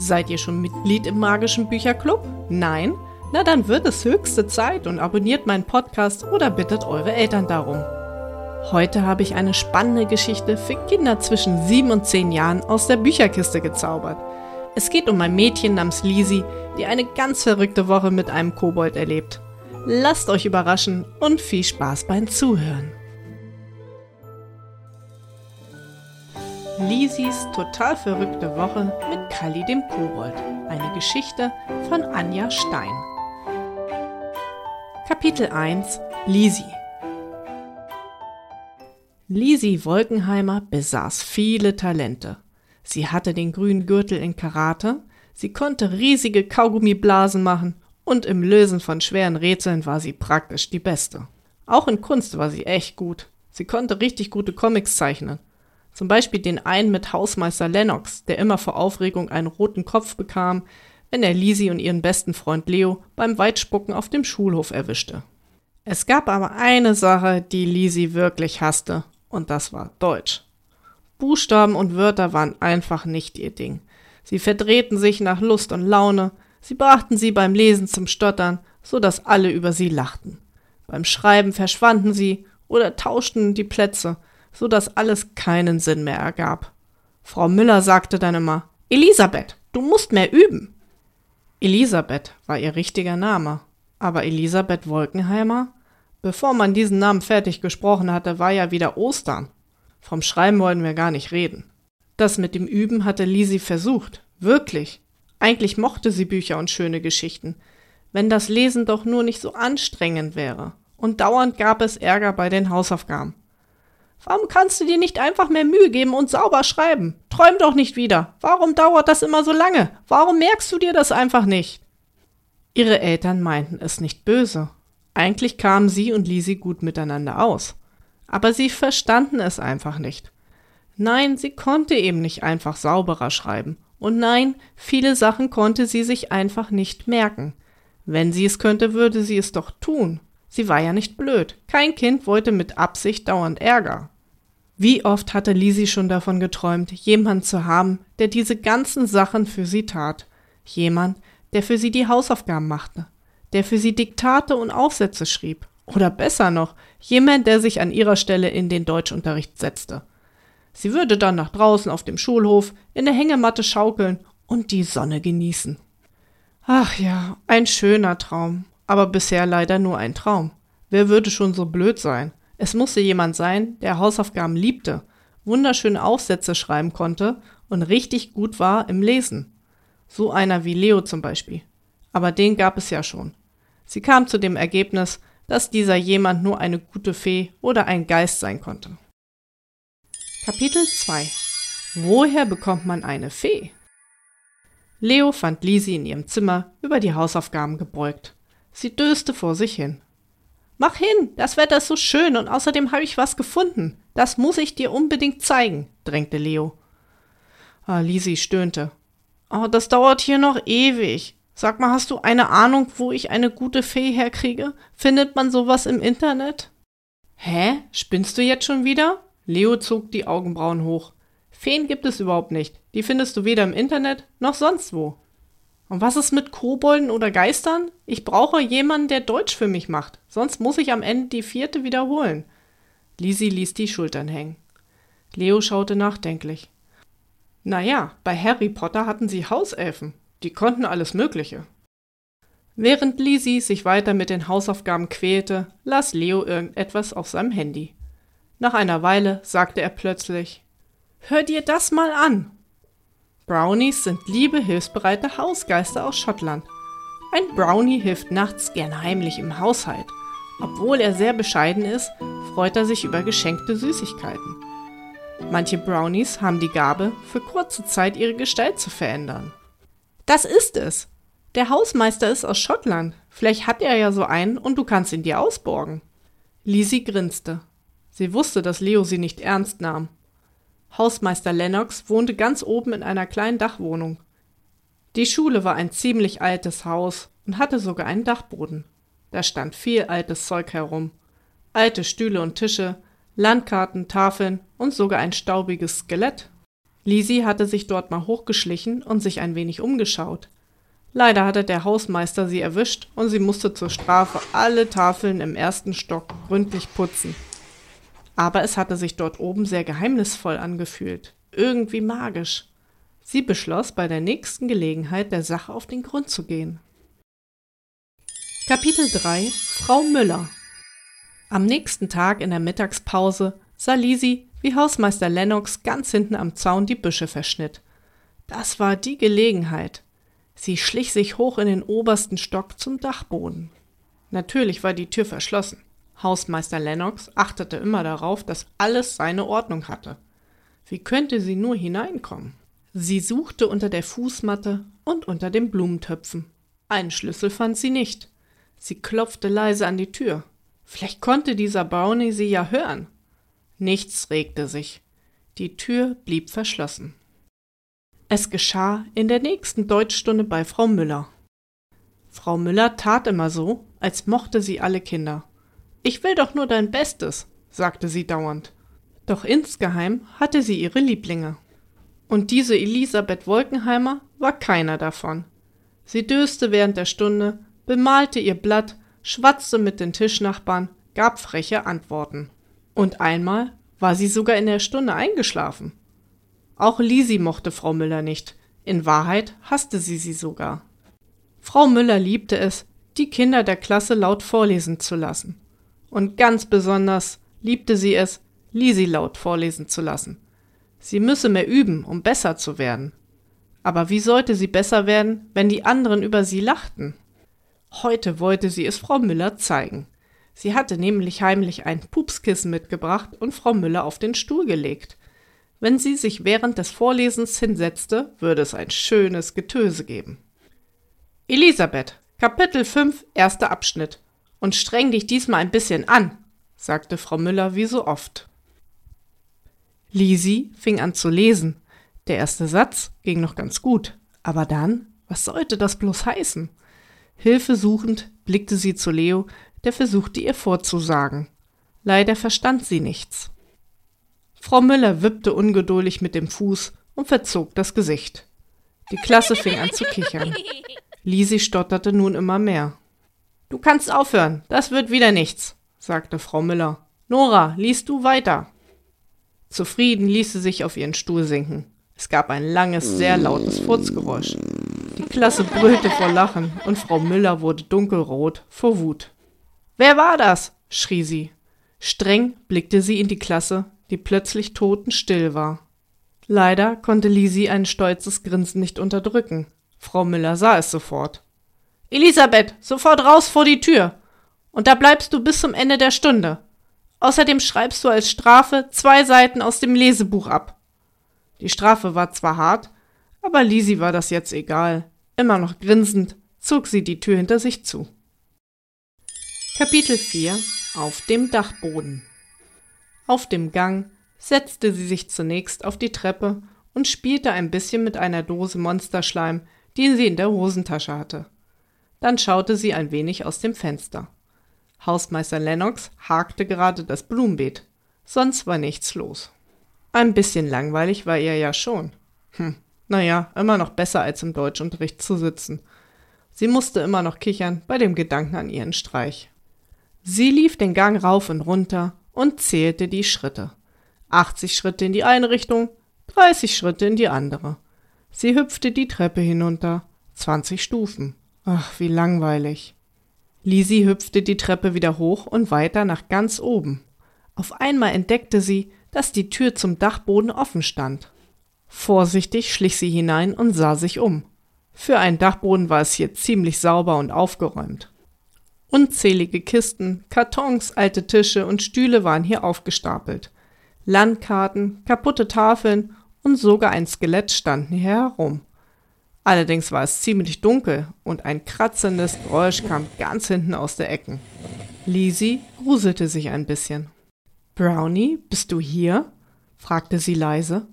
Seid ihr schon Mitglied im magischen Bücherclub? Nein? Na dann wird es höchste Zeit und abonniert meinen Podcast oder bittet eure Eltern darum. Heute habe ich eine spannende Geschichte für Kinder zwischen 7 und 10 Jahren aus der Bücherkiste gezaubert. Es geht um ein Mädchen namens Lisi, die eine ganz verrückte Woche mit einem Kobold erlebt. Lasst euch überraschen und viel Spaß beim Zuhören. Lisis total verrückte Woche mit Kalli dem Kobold. Eine Geschichte von Anja Stein. Kapitel 1 Lisi Lisi Wolkenheimer besaß viele Talente. Sie hatte den grünen Gürtel in Karate, sie konnte riesige Kaugummiblasen machen und im Lösen von schweren Rätseln war sie praktisch die Beste. Auch in Kunst war sie echt gut. Sie konnte richtig gute Comics zeichnen zum Beispiel den einen mit Hausmeister Lennox, der immer vor Aufregung einen roten Kopf bekam, wenn er Lisi und ihren besten Freund Leo beim Weitspucken auf dem Schulhof erwischte. Es gab aber eine Sache, die Lisi wirklich hasste, und das war Deutsch. Buchstaben und Wörter waren einfach nicht ihr Ding. Sie verdrehten sich nach Lust und Laune, sie brachten sie beim Lesen zum Stottern, so dass alle über sie lachten. Beim Schreiben verschwanden sie oder tauschten die Plätze, so dass alles keinen Sinn mehr ergab. Frau Müller sagte dann immer, Elisabeth, du musst mehr üben. Elisabeth war ihr richtiger Name, aber Elisabeth Wolkenheimer? Bevor man diesen Namen fertig gesprochen hatte, war ja wieder Ostern. Vom Schreiben wollten wir gar nicht reden. Das mit dem Üben hatte Lisi versucht, wirklich. Eigentlich mochte sie Bücher und schöne Geschichten, wenn das Lesen doch nur nicht so anstrengend wäre. Und dauernd gab es Ärger bei den Hausaufgaben. Warum kannst du dir nicht einfach mehr Mühe geben und sauber schreiben? Träum doch nicht wieder. Warum dauert das immer so lange? Warum merkst du dir das einfach nicht? Ihre Eltern meinten es nicht böse. Eigentlich kamen sie und Lisi gut miteinander aus. Aber sie verstanden es einfach nicht. Nein, sie konnte eben nicht einfach sauberer schreiben. Und nein, viele Sachen konnte sie sich einfach nicht merken. Wenn sie es könnte, würde sie es doch tun. Sie war ja nicht blöd. Kein Kind wollte mit Absicht dauernd Ärger. Wie oft hatte Lisi schon davon geträumt, jemand zu haben, der diese ganzen Sachen für sie tat. Jemand, der für sie die Hausaufgaben machte, der für sie Diktate und Aufsätze schrieb. Oder besser noch, jemand, der sich an ihrer Stelle in den Deutschunterricht setzte. Sie würde dann nach draußen auf dem Schulhof in der Hängematte schaukeln und die Sonne genießen. Ach ja, ein schöner Traum aber bisher leider nur ein Traum. Wer würde schon so blöd sein? Es musste jemand sein, der Hausaufgaben liebte, wunderschöne Aufsätze schreiben konnte und richtig gut war im Lesen. So einer wie Leo zum Beispiel. Aber den gab es ja schon. Sie kam zu dem Ergebnis, dass dieser jemand nur eine gute Fee oder ein Geist sein konnte. Kapitel 2 Woher bekommt man eine Fee? Leo fand Lisi in ihrem Zimmer über die Hausaufgaben gebeugt. Sie döste vor sich hin. Mach hin, das Wetter ist so schön und außerdem habe ich was gefunden. Das muss ich dir unbedingt zeigen, drängte Leo. Ah, Lisi stöhnte. Oh, das dauert hier noch ewig. Sag mal, hast du eine Ahnung, wo ich eine gute Fee herkriege? Findet man sowas im Internet? Hä? Spinnst du jetzt schon wieder? Leo zog die Augenbrauen hoch. Feen gibt es überhaupt nicht. Die findest du weder im Internet noch sonst wo. Und was ist mit Kobolden oder Geistern? Ich brauche jemanden, der Deutsch für mich macht. Sonst muss ich am Ende die vierte wiederholen. Lisi ließ die Schultern hängen. Leo schaute nachdenklich. Naja, bei Harry Potter hatten sie Hauselfen. Die konnten alles Mögliche. Während Lisi sich weiter mit den Hausaufgaben quälte, las Leo irgendetwas auf seinem Handy. Nach einer Weile sagte er plötzlich: Hör dir das mal an! Brownies sind liebe, hilfsbereite Hausgeister aus Schottland. Ein Brownie hilft nachts gern heimlich im Haushalt. Obwohl er sehr bescheiden ist, freut er sich über geschenkte Süßigkeiten. Manche Brownies haben die Gabe, für kurze Zeit ihre Gestalt zu verändern. Das ist es. Der Hausmeister ist aus Schottland. Vielleicht hat er ja so einen und du kannst ihn dir ausborgen. Lisi grinste. Sie wusste, dass Leo sie nicht ernst nahm. Hausmeister Lennox wohnte ganz oben in einer kleinen Dachwohnung. Die Schule war ein ziemlich altes Haus und hatte sogar einen Dachboden. Da stand viel altes Zeug herum. Alte Stühle und Tische, Landkarten, Tafeln und sogar ein staubiges Skelett. Lisi hatte sich dort mal hochgeschlichen und sich ein wenig umgeschaut. Leider hatte der Hausmeister sie erwischt und sie musste zur Strafe alle Tafeln im ersten Stock gründlich putzen. Aber es hatte sich dort oben sehr geheimnisvoll angefühlt, irgendwie magisch. Sie beschloss, bei der nächsten Gelegenheit der Sache auf den Grund zu gehen. Kapitel 3 Frau Müller Am nächsten Tag in der Mittagspause sah Lisi, wie Hausmeister Lennox ganz hinten am Zaun die Büsche verschnitt. Das war die Gelegenheit. Sie schlich sich hoch in den obersten Stock zum Dachboden. Natürlich war die Tür verschlossen. Hausmeister Lennox achtete immer darauf, dass alles seine Ordnung hatte. Wie könnte sie nur hineinkommen? Sie suchte unter der Fußmatte und unter den Blumentöpfen. Einen Schlüssel fand sie nicht. Sie klopfte leise an die Tür. Vielleicht konnte dieser Brownie sie ja hören. Nichts regte sich. Die Tür blieb verschlossen. Es geschah in der nächsten Deutschstunde bei Frau Müller. Frau Müller tat immer so, als mochte sie alle Kinder. Ich will doch nur dein Bestes, sagte sie dauernd. Doch insgeheim hatte sie ihre Lieblinge. Und diese Elisabeth Wolkenheimer war keiner davon. Sie döste während der Stunde, bemalte ihr Blatt, schwatzte mit den Tischnachbarn, gab freche Antworten. Und einmal war sie sogar in der Stunde eingeschlafen. Auch Lisi mochte Frau Müller nicht. In Wahrheit hasste sie sie sogar. Frau Müller liebte es, die Kinder der Klasse laut vorlesen zu lassen. Und ganz besonders liebte sie es, Lisi laut vorlesen zu lassen. Sie müsse mehr üben, um besser zu werden. Aber wie sollte sie besser werden, wenn die anderen über sie lachten? Heute wollte sie es Frau Müller zeigen. Sie hatte nämlich heimlich ein Pupskissen mitgebracht und Frau Müller auf den Stuhl gelegt. Wenn sie sich während des Vorlesens hinsetzte, würde es ein schönes Getöse geben. Elisabeth, Kapitel 5, erster Abschnitt. Und streng dich diesmal ein bisschen an, sagte Frau Müller wie so oft. Lisi fing an zu lesen. Der erste Satz ging noch ganz gut. Aber dann, was sollte das bloß heißen? Hilfesuchend blickte sie zu Leo, der versuchte ihr vorzusagen. Leider verstand sie nichts. Frau Müller wippte ungeduldig mit dem Fuß und verzog das Gesicht. Die Klasse fing an zu kichern. Lisi stotterte nun immer mehr. Du kannst aufhören, das wird wieder nichts, sagte Frau Müller. Nora, liest du weiter. Zufrieden ließ sie sich auf ihren Stuhl sinken. Es gab ein langes, sehr lautes Furzgeräusch. Die Klasse brüllte vor Lachen und Frau Müller wurde dunkelrot vor Wut. Wer war das? schrie sie. Streng blickte sie in die Klasse, die plötzlich totenstill war. Leider konnte Lisi ein stolzes Grinsen nicht unterdrücken. Frau Müller sah es sofort. Elisabeth, sofort raus vor die Tür. Und da bleibst du bis zum Ende der Stunde. Außerdem schreibst du als Strafe zwei Seiten aus dem Lesebuch ab. Die Strafe war zwar hart, aber Lisi war das jetzt egal. Immer noch grinsend zog sie die Tür hinter sich zu. Kapitel 4 Auf dem Dachboden auf dem Gang setzte sie sich zunächst auf die Treppe und spielte ein bisschen mit einer Dose Monsterschleim, die sie in der Hosentasche hatte. Dann schaute sie ein wenig aus dem Fenster. Hausmeister Lennox hakte gerade das Blumenbeet. Sonst war nichts los. Ein bisschen langweilig war ihr ja schon. Hm, naja, immer noch besser als im Deutschunterricht zu sitzen. Sie musste immer noch kichern bei dem Gedanken an ihren Streich. Sie lief den Gang rauf und runter und zählte die Schritte. 80 Schritte in die eine Richtung, 30 Schritte in die andere. Sie hüpfte die Treppe hinunter. 20 Stufen. Ach, wie langweilig. Lisi hüpfte die Treppe wieder hoch und weiter nach ganz oben. Auf einmal entdeckte sie, dass die Tür zum Dachboden offen stand. Vorsichtig schlich sie hinein und sah sich um. Für einen Dachboden war es hier ziemlich sauber und aufgeräumt. Unzählige Kisten, Kartons, alte Tische und Stühle waren hier aufgestapelt. Landkarten, kaputte Tafeln und sogar ein Skelett standen hier herum. Allerdings war es ziemlich dunkel und ein kratzendes Geräusch kam ganz hinten aus der Ecken. Lisi gruselte sich ein bisschen. Brownie, bist du hier? fragte sie leise.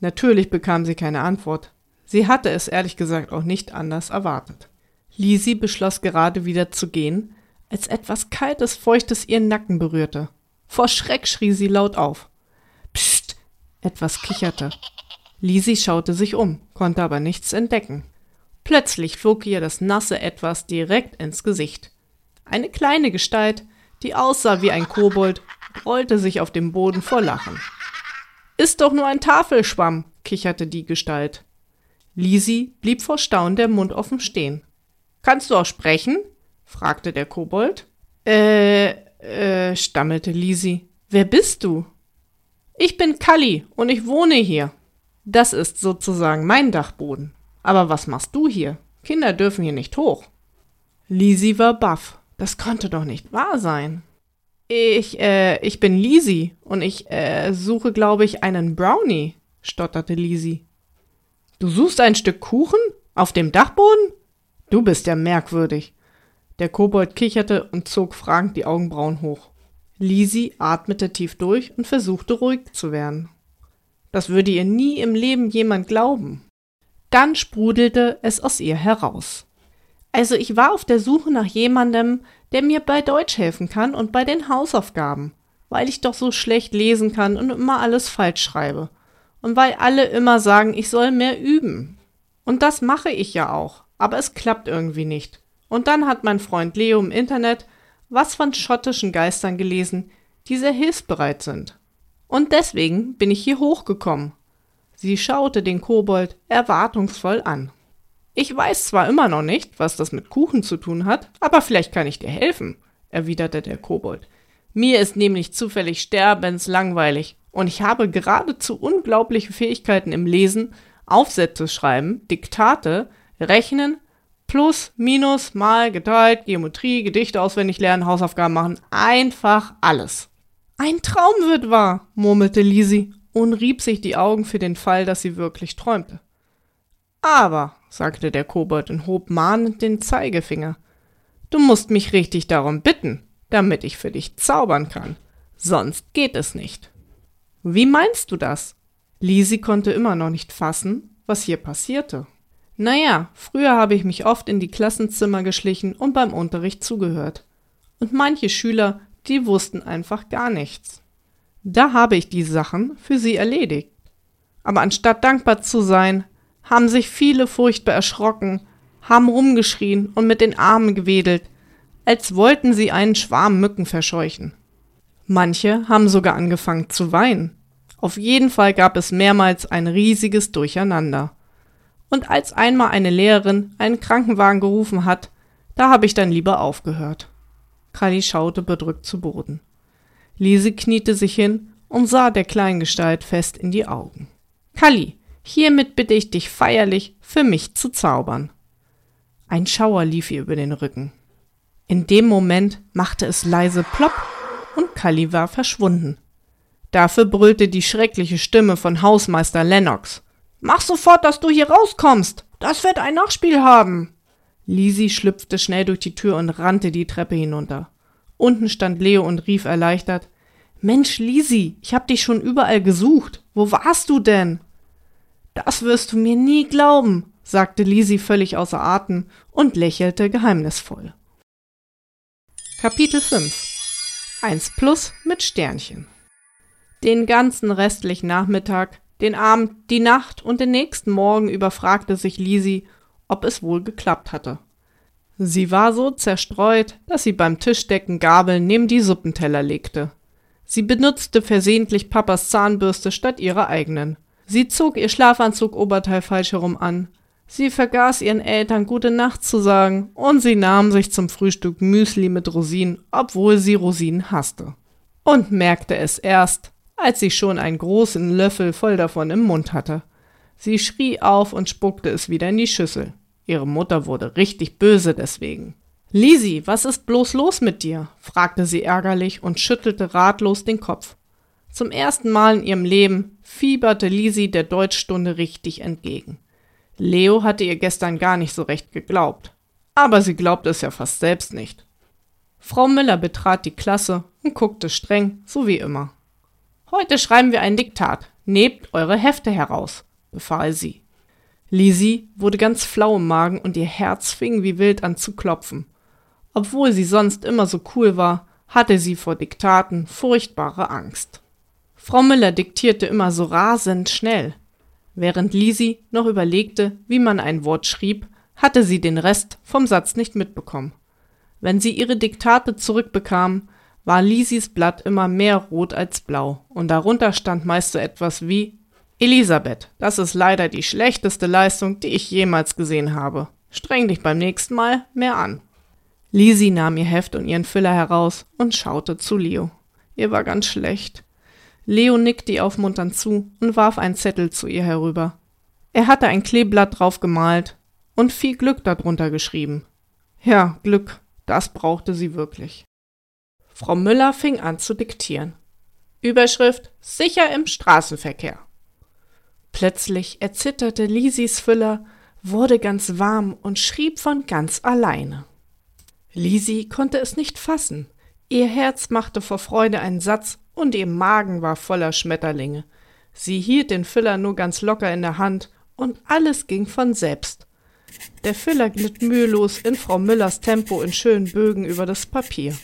Natürlich bekam sie keine Antwort. Sie hatte es ehrlich gesagt auch nicht anders erwartet. Lisi beschloss gerade wieder zu gehen, als etwas Kaltes, Feuchtes ihren Nacken berührte. Vor Schreck schrie sie laut auf. Psst! Etwas kicherte. Lisi schaute sich um, konnte aber nichts entdecken. Plötzlich flog ihr das nasse Etwas direkt ins Gesicht. Eine kleine Gestalt, die aussah wie ein Kobold, rollte sich auf dem Boden vor Lachen. Ist doch nur ein Tafelschwamm, kicherte die Gestalt. Lisi blieb vor Staunen der Mund offen stehen. Kannst du auch sprechen? fragte der Kobold. Äh, äh, stammelte Lisi. Wer bist du? Ich bin Kalli und ich wohne hier. Das ist sozusagen mein Dachboden. Aber was machst du hier? Kinder dürfen hier nicht hoch. Lisi war baff. Das konnte doch nicht wahr sein. Ich, äh, ich bin Lisi und ich, äh, suche, glaube ich, einen Brownie, stotterte Lisi. Du suchst ein Stück Kuchen? Auf dem Dachboden? Du bist ja merkwürdig. Der Kobold kicherte und zog fragend die Augenbrauen hoch. Lisi atmete tief durch und versuchte ruhig zu werden. Das würde ihr nie im Leben jemand glauben. Dann sprudelte es aus ihr heraus. Also ich war auf der Suche nach jemandem, der mir bei Deutsch helfen kann und bei den Hausaufgaben, weil ich doch so schlecht lesen kann und immer alles falsch schreibe. Und weil alle immer sagen, ich soll mehr üben. Und das mache ich ja auch, aber es klappt irgendwie nicht. Und dann hat mein Freund Leo im Internet was von schottischen Geistern gelesen, die sehr hilfsbereit sind. Und deswegen bin ich hier hochgekommen. Sie schaute den Kobold erwartungsvoll an. Ich weiß zwar immer noch nicht, was das mit Kuchen zu tun hat, aber vielleicht kann ich dir helfen, erwiderte der Kobold. Mir ist nämlich zufällig sterbenslangweilig und ich habe geradezu unglaubliche Fähigkeiten im Lesen, Aufsätze schreiben, Diktate, Rechnen, Plus, Minus, Mal, geteilt, Geometrie, Gedichte auswendig lernen, Hausaufgaben machen, einfach alles. Ein Traum wird wahr, murmelte Lisi und rieb sich die Augen für den Fall, dass sie wirklich träumte. Aber, sagte der Kobold und hob mahnend den Zeigefinger, du musst mich richtig darum bitten, damit ich für dich zaubern kann. Sonst geht es nicht. Wie meinst du das? Lisi konnte immer noch nicht fassen, was hier passierte. Naja, früher habe ich mich oft in die Klassenzimmer geschlichen und beim Unterricht zugehört. Und manche Schüler die wussten einfach gar nichts. Da habe ich die Sachen für sie erledigt. Aber anstatt dankbar zu sein, haben sich viele furchtbar erschrocken, haben rumgeschrien und mit den Armen gewedelt, als wollten sie einen Schwarm Mücken verscheuchen. Manche haben sogar angefangen zu weinen. Auf jeden Fall gab es mehrmals ein riesiges Durcheinander. Und als einmal eine Lehrerin einen Krankenwagen gerufen hat, da habe ich dann lieber aufgehört. Kali schaute bedrückt zu Boden. Lise kniete sich hin und sah der Kleingestalt fest in die Augen. Kalli, hiermit bitte ich dich feierlich, für mich zu zaubern. Ein Schauer lief ihr über den Rücken. In dem Moment machte es leise plopp und Kalli war verschwunden. Dafür brüllte die schreckliche Stimme von Hausmeister Lennox. Mach sofort, dass du hier rauskommst. Das wird ein Nachspiel haben. Lisi schlüpfte schnell durch die Tür und rannte die Treppe hinunter. Unten stand Leo und rief erleichtert Mensch, Lisi, ich hab dich schon überall gesucht. Wo warst du denn? Das wirst du mir nie glauben, sagte Lisi völlig außer Atem und lächelte geheimnisvoll. Kapitel 5 1 Plus mit Sternchen Den ganzen restlichen Nachmittag, den Abend, die Nacht und den nächsten Morgen überfragte sich Lisi, ob es wohl geklappt hatte. Sie war so zerstreut, dass sie beim Tischdecken Gabeln neben die Suppenteller legte. Sie benutzte versehentlich Papas Zahnbürste statt ihrer eigenen. Sie zog ihr Schlafanzug-Oberteil falsch herum an. Sie vergaß ihren Eltern gute Nacht zu sagen und sie nahm sich zum Frühstück Müsli mit Rosinen, obwohl sie Rosinen hasste. Und merkte es erst, als sie schon einen großen Löffel voll davon im Mund hatte. Sie schrie auf und spuckte es wieder in die Schüssel. Ihre Mutter wurde richtig böse deswegen. Lisi, was ist bloß los mit dir? fragte sie ärgerlich und schüttelte ratlos den Kopf. Zum ersten Mal in ihrem Leben fieberte Lisi der Deutschstunde richtig entgegen. Leo hatte ihr gestern gar nicht so recht geglaubt. Aber sie glaubte es ja fast selbst nicht. Frau Müller betrat die Klasse und guckte streng, so wie immer. Heute schreiben wir ein Diktat. Nehmt eure Hefte heraus, befahl sie. Lisi wurde ganz flau im Magen und ihr Herz fing wie wild an zu klopfen. Obwohl sie sonst immer so cool war, hatte sie vor Diktaten furchtbare Angst. Frau Müller diktierte immer so rasend schnell. Während Lisi noch überlegte, wie man ein Wort schrieb, hatte sie den Rest vom Satz nicht mitbekommen. Wenn sie ihre Diktate zurückbekam, war Lisis Blatt immer mehr rot als blau, und darunter stand meist so etwas wie Elisabeth, das ist leider die schlechteste Leistung, die ich jemals gesehen habe. Streng dich beim nächsten Mal mehr an. Lisi nahm ihr Heft und ihren Füller heraus und schaute zu Leo. Ihr war ganz schlecht. Leo nickte ihr aufmunternd zu und warf einen Zettel zu ihr herüber. Er hatte ein Kleeblatt drauf gemalt und viel Glück darunter geschrieben. Ja, Glück, das brauchte sie wirklich. Frau Müller fing an zu diktieren. Überschrift Sicher im Straßenverkehr. Plötzlich erzitterte Lisis Füller, wurde ganz warm und schrieb von ganz alleine. Lisi konnte es nicht fassen. Ihr Herz machte vor Freude einen Satz und ihr Magen war voller Schmetterlinge. Sie hielt den Füller nur ganz locker in der Hand und alles ging von selbst. Der Füller glitt mühelos in Frau Müllers Tempo in schönen Bögen über das Papier.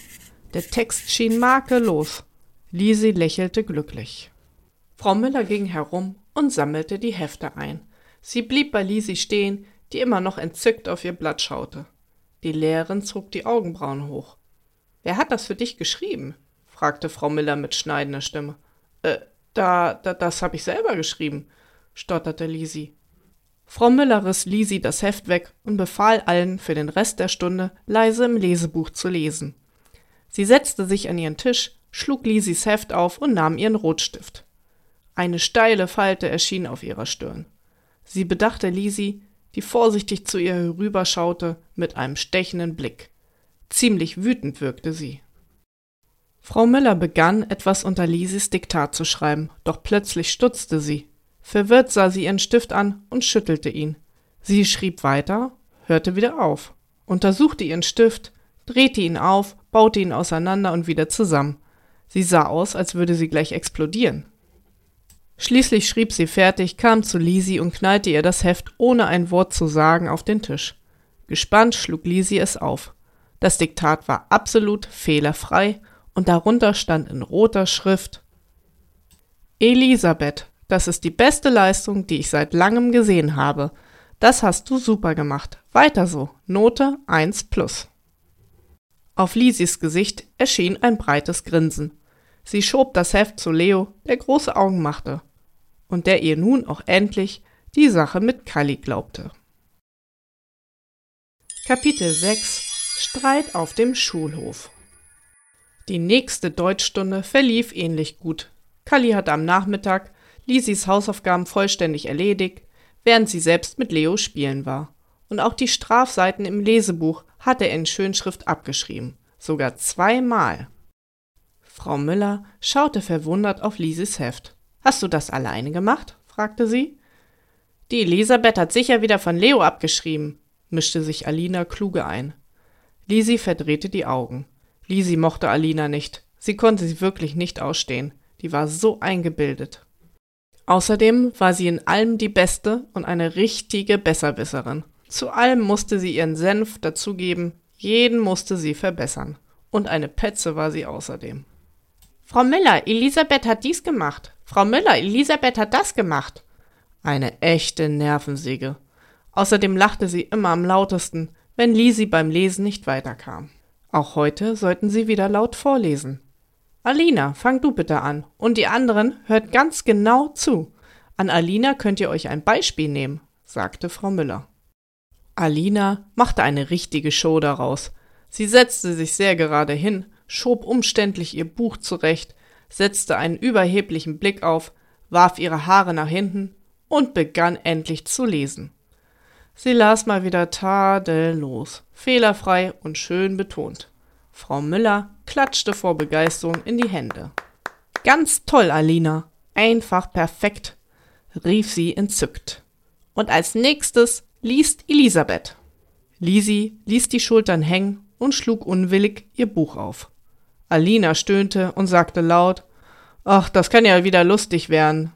Der Text schien makellos. Lisi lächelte glücklich. Frau Müller ging herum und sammelte die Hefte ein. Sie blieb bei Lisi stehen, die immer noch entzückt auf ihr Blatt schaute. Die Lehrerin zog die Augenbrauen hoch. Wer hat das für dich geschrieben? fragte Frau Miller mit schneidender Stimme. Äh, da, da das habe ich selber geschrieben, stotterte Lisi. Frau Müller riss Lisi das Heft weg und befahl allen, für den Rest der Stunde leise im Lesebuch zu lesen. Sie setzte sich an ihren Tisch, schlug Lisis Heft auf und nahm ihren Rotstift. Eine steile Falte erschien auf ihrer Stirn. Sie bedachte Lisi, die vorsichtig zu ihr herüberschaute mit einem stechenden Blick. Ziemlich wütend wirkte sie. Frau Müller begann, etwas unter Lisis Diktat zu schreiben, doch plötzlich stutzte sie. Verwirrt sah sie ihren Stift an und schüttelte ihn. Sie schrieb weiter, hörte wieder auf, untersuchte ihren Stift, drehte ihn auf, baute ihn auseinander und wieder zusammen. Sie sah aus, als würde sie gleich explodieren. Schließlich schrieb sie fertig, kam zu Lisi und knallte ihr das Heft, ohne ein Wort zu sagen, auf den Tisch. Gespannt schlug Lisi es auf. Das Diktat war absolut fehlerfrei und darunter stand in roter Schrift Elisabeth, das ist die beste Leistung, die ich seit langem gesehen habe. Das hast du super gemacht. Weiter so. Note 1 plus. Auf Lisis Gesicht erschien ein breites Grinsen. Sie schob das Heft zu Leo, der große Augen machte und der ihr nun auch endlich die Sache mit Kali glaubte. Kapitel 6 Streit auf dem Schulhof Die nächste Deutschstunde verlief ähnlich gut. Kali hatte am Nachmittag Lisis Hausaufgaben vollständig erledigt, während sie selbst mit Leo spielen war. Und auch die Strafseiten im Lesebuch hatte er in Schönschrift abgeschrieben, sogar zweimal. Frau Müller schaute verwundert auf Lisis Heft. Hast du das alleine gemacht? fragte sie. Die Elisabeth hat sicher wieder von Leo abgeschrieben, mischte sich Alina kluge ein. Lisi verdrehte die Augen. Lisi mochte Alina nicht. Sie konnte sie wirklich nicht ausstehen. Die war so eingebildet. Außerdem war sie in allem die Beste und eine richtige Besserwisserin. Zu allem musste sie ihren Senf dazugeben, jeden musste sie verbessern. Und eine Petze war sie außerdem. Frau Müller, Elisabeth hat dies gemacht. Frau Müller, Elisabeth hat das gemacht. Eine echte Nervensäge. Außerdem lachte sie immer am lautesten, wenn Lisi beim Lesen nicht weiterkam. Auch heute sollten sie wieder laut vorlesen. Alina, fang du bitte an. Und die anderen hört ganz genau zu. An Alina könnt ihr euch ein Beispiel nehmen, sagte Frau Müller. Alina machte eine richtige Show daraus. Sie setzte sich sehr gerade hin, schob umständlich ihr Buch zurecht, setzte einen überheblichen Blick auf, warf ihre Haare nach hinten und begann endlich zu lesen. Sie las mal wieder tadellos, fehlerfrei und schön betont. Frau Müller klatschte vor Begeisterung in die Hände. Ganz toll, Alina. Einfach perfekt, rief sie entzückt. Und als nächstes liest Elisabeth. Lisi ließ die Schultern hängen und schlug unwillig ihr Buch auf. Alina stöhnte und sagte laut, Ach, das kann ja wieder lustig werden.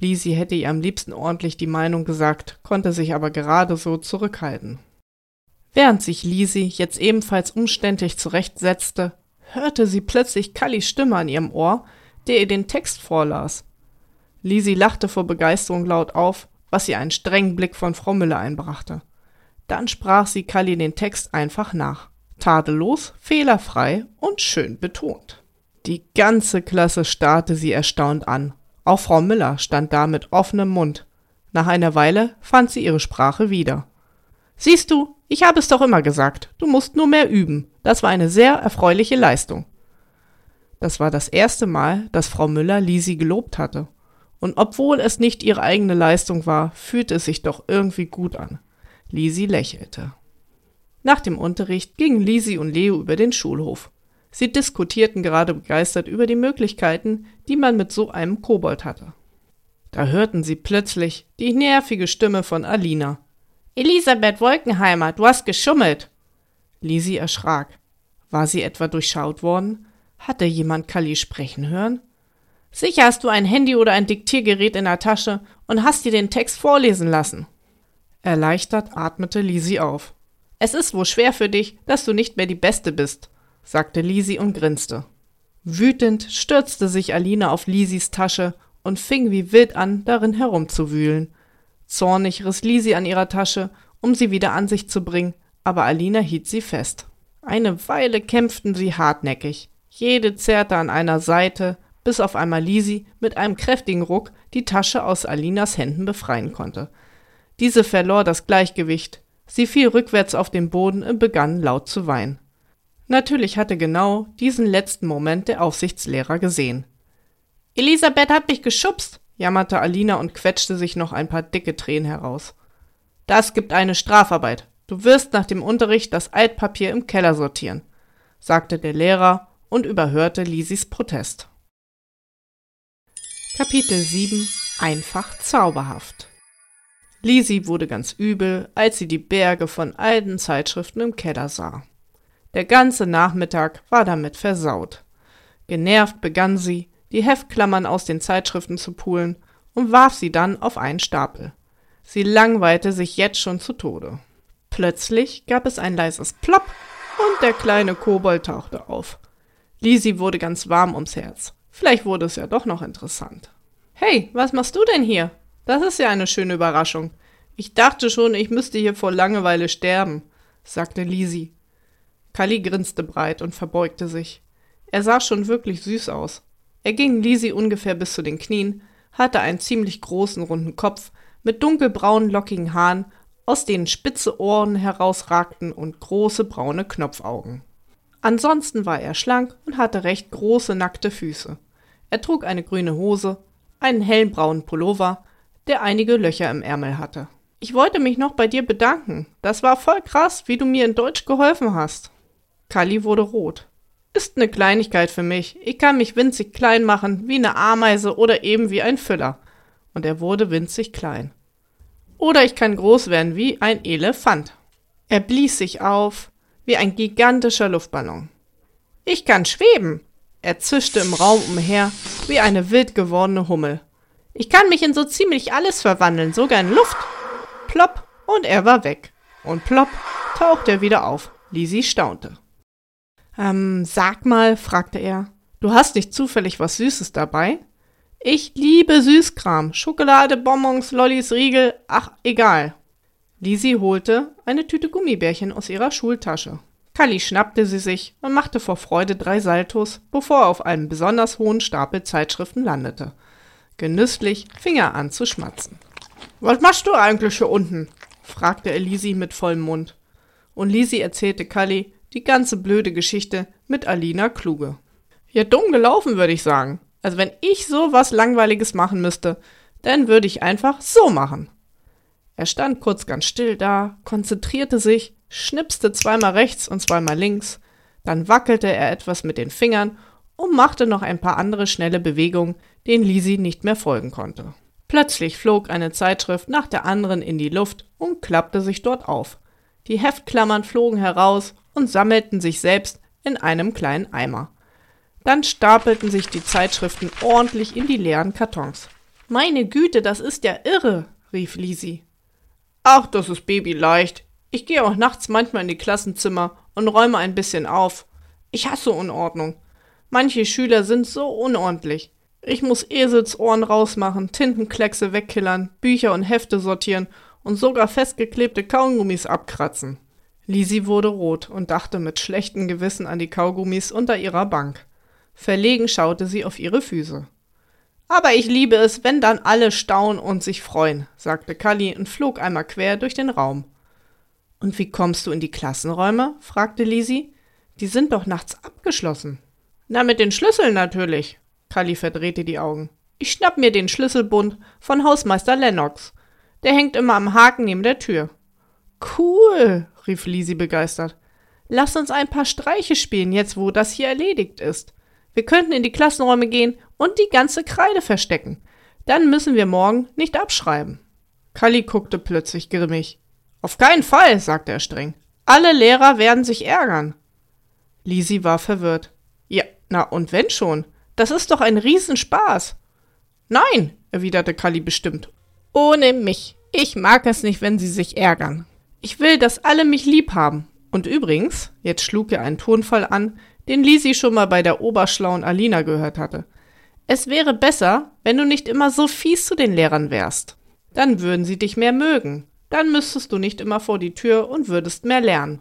Lisi hätte ihr am liebsten ordentlich die Meinung gesagt, konnte sich aber gerade so zurückhalten. Während sich Lisi jetzt ebenfalls umständlich zurechtsetzte, hörte sie plötzlich Kallys Stimme an ihrem Ohr, der ihr den Text vorlas. Lisi lachte vor Begeisterung laut auf, was ihr einen strengen Blick von Frau Müller einbrachte. Dann sprach sie Kalli den Text einfach nach. Tadellos, fehlerfrei und schön betont. Die ganze Klasse starrte sie erstaunt an. Auch Frau Müller stand da mit offenem Mund. Nach einer Weile fand sie ihre Sprache wieder. Siehst du, ich habe es doch immer gesagt, du musst nur mehr üben. Das war eine sehr erfreuliche Leistung. Das war das erste Mal, dass Frau Müller Lisi gelobt hatte. Und obwohl es nicht ihre eigene Leistung war, fühlte es sich doch irgendwie gut an. Lisi lächelte. Nach dem Unterricht gingen Lisi und Leo über den Schulhof. Sie diskutierten gerade begeistert über die Möglichkeiten, die man mit so einem Kobold hatte. Da hörten sie plötzlich die nervige Stimme von Alina. Elisabeth Wolkenheimer, du hast geschummelt. Lisi erschrak. War sie etwa durchschaut worden? Hatte jemand Kali sprechen hören? Sicher hast du ein Handy oder ein Diktiergerät in der Tasche und hast dir den Text vorlesen lassen. Erleichtert atmete Lisi auf. Es ist wohl schwer für dich, dass du nicht mehr die Beste bist, sagte Lisi und grinste. Wütend stürzte sich Alina auf Lisis Tasche und fing wie wild an, darin herumzuwühlen. Zornig riss Lisi an ihrer Tasche, um sie wieder an sich zu bringen, aber Alina hielt sie fest. Eine Weile kämpften sie hartnäckig. Jede zerrte an einer Seite, bis auf einmal Lisi mit einem kräftigen Ruck die Tasche aus Alinas Händen befreien konnte. Diese verlor das Gleichgewicht. Sie fiel rückwärts auf den Boden und begann laut zu weinen. Natürlich hatte genau diesen letzten Moment der Aufsichtslehrer gesehen. Elisabeth hat mich geschubst, jammerte Alina und quetschte sich noch ein paar dicke Tränen heraus. Das gibt eine Strafarbeit. Du wirst nach dem Unterricht das Altpapier im Keller sortieren, sagte der Lehrer und überhörte Lisis Protest. Kapitel 7 Einfach zauberhaft Lisi wurde ganz übel, als sie die Berge von alten Zeitschriften im Keller sah. Der ganze Nachmittag war damit versaut. Genervt begann sie, die Heftklammern aus den Zeitschriften zu pulen und warf sie dann auf einen Stapel. Sie langweilte sich jetzt schon zu Tode. Plötzlich gab es ein leises Plopp und der kleine Kobold tauchte auf. Lisi wurde ganz warm ums Herz. Vielleicht wurde es ja doch noch interessant. Hey, was machst du denn hier? Das ist ja eine schöne Überraschung. Ich dachte schon, ich müsste hier vor Langeweile sterben, sagte Lisi. Kali grinste breit und verbeugte sich. Er sah schon wirklich süß aus. Er ging Lisi ungefähr bis zu den Knien, hatte einen ziemlich großen runden Kopf mit dunkelbraunen lockigen Haaren, aus denen spitze Ohren herausragten und große braune Knopfaugen. Ansonsten war er schlank und hatte recht große nackte Füße. Er trug eine grüne Hose, einen hellbraunen Pullover, der einige Löcher im Ärmel hatte. Ich wollte mich noch bei dir bedanken. Das war voll krass, wie du mir in Deutsch geholfen hast. Kali wurde rot. Ist ne Kleinigkeit für mich. Ich kann mich winzig klein machen, wie ne Ameise oder eben wie ein Füller. Und er wurde winzig klein. Oder ich kann groß werden wie ein Elefant. Er blies sich auf, wie ein gigantischer Luftballon. Ich kann schweben. Er zischte im Raum umher, wie eine wild gewordene Hummel. Ich kann mich in so ziemlich alles verwandeln, sogar in Luft. Plopp, und er war weg. Und plopp, tauchte er wieder auf. Lisi staunte. Ähm, sag mal, fragte er, du hast nicht zufällig was Süßes dabei? Ich liebe Süßkram. Schokolade, Bonbons, Lollis, Riegel, ach, egal. Lisi holte eine Tüte Gummibärchen aus ihrer Schultasche. Kalli schnappte sie sich und machte vor Freude drei Saltos, bevor er auf einem besonders hohen Stapel Zeitschriften landete. Genüsslich fing er an zu schmatzen. Was machst du eigentlich hier unten? fragte er Lisi mit vollem Mund. Und Lisi erzählte Kalli, die ganze blöde Geschichte mit Alina Kluge. Ja, dumm gelaufen, würde ich sagen. Also wenn ich so was Langweiliges machen müsste, dann würde ich einfach so machen. Er stand kurz ganz still da, konzentrierte sich, schnipste zweimal rechts und zweimal links, dann wackelte er etwas mit den Fingern und machte noch ein paar andere schnelle Bewegungen, denen Lisi nicht mehr folgen konnte. Plötzlich flog eine Zeitschrift nach der anderen in die Luft und klappte sich dort auf. Die Heftklammern flogen heraus und sammelten sich selbst in einem kleinen Eimer. Dann stapelten sich die Zeitschriften ordentlich in die leeren Kartons. Meine Güte, das ist ja irre, rief Lisi. Ach, das ist babyleicht. Ich gehe auch nachts manchmal in die Klassenzimmer und räume ein bisschen auf. Ich hasse Unordnung. Manche Schüler sind so unordentlich. Ich muss Eselsohren rausmachen, Tintenkleckse wegkillern, Bücher und Hefte sortieren und sogar festgeklebte Kaugummis abkratzen. Lisi wurde rot und dachte mit schlechtem Gewissen an die Kaugummis unter ihrer Bank. Verlegen schaute sie auf ihre Füße. Aber ich liebe es, wenn dann alle staunen und sich freuen, sagte Kalli und flog einmal quer durch den Raum. Und wie kommst du in die Klassenräume? fragte Lisi. Die sind doch nachts abgeschlossen. Na, mit den Schlüsseln natürlich. Kalli verdrehte die Augen. Ich schnapp mir den Schlüsselbund von Hausmeister Lennox. Der hängt immer am Haken neben der Tür. Cool, rief Lisi begeistert. Lass uns ein paar Streiche spielen, jetzt wo das hier erledigt ist. Wir könnten in die Klassenräume gehen und die ganze Kreide verstecken. Dann müssen wir morgen nicht abschreiben. Kalli guckte plötzlich grimmig. Auf keinen Fall, sagte er streng. Alle Lehrer werden sich ärgern. Lisi war verwirrt. Ja, na und wenn schon? Das ist doch ein Riesenspaß. Nein, erwiderte Kalli bestimmt. Ohne mich. Ich mag es nicht, wenn sie sich ärgern. Ich will, dass alle mich lieb haben. Und übrigens, jetzt schlug er einen Tonfall an, den Lisi schon mal bei der oberschlauen Alina gehört hatte. Es wäre besser, wenn du nicht immer so fies zu den Lehrern wärst. Dann würden sie dich mehr mögen. Dann müsstest du nicht immer vor die Tür und würdest mehr lernen.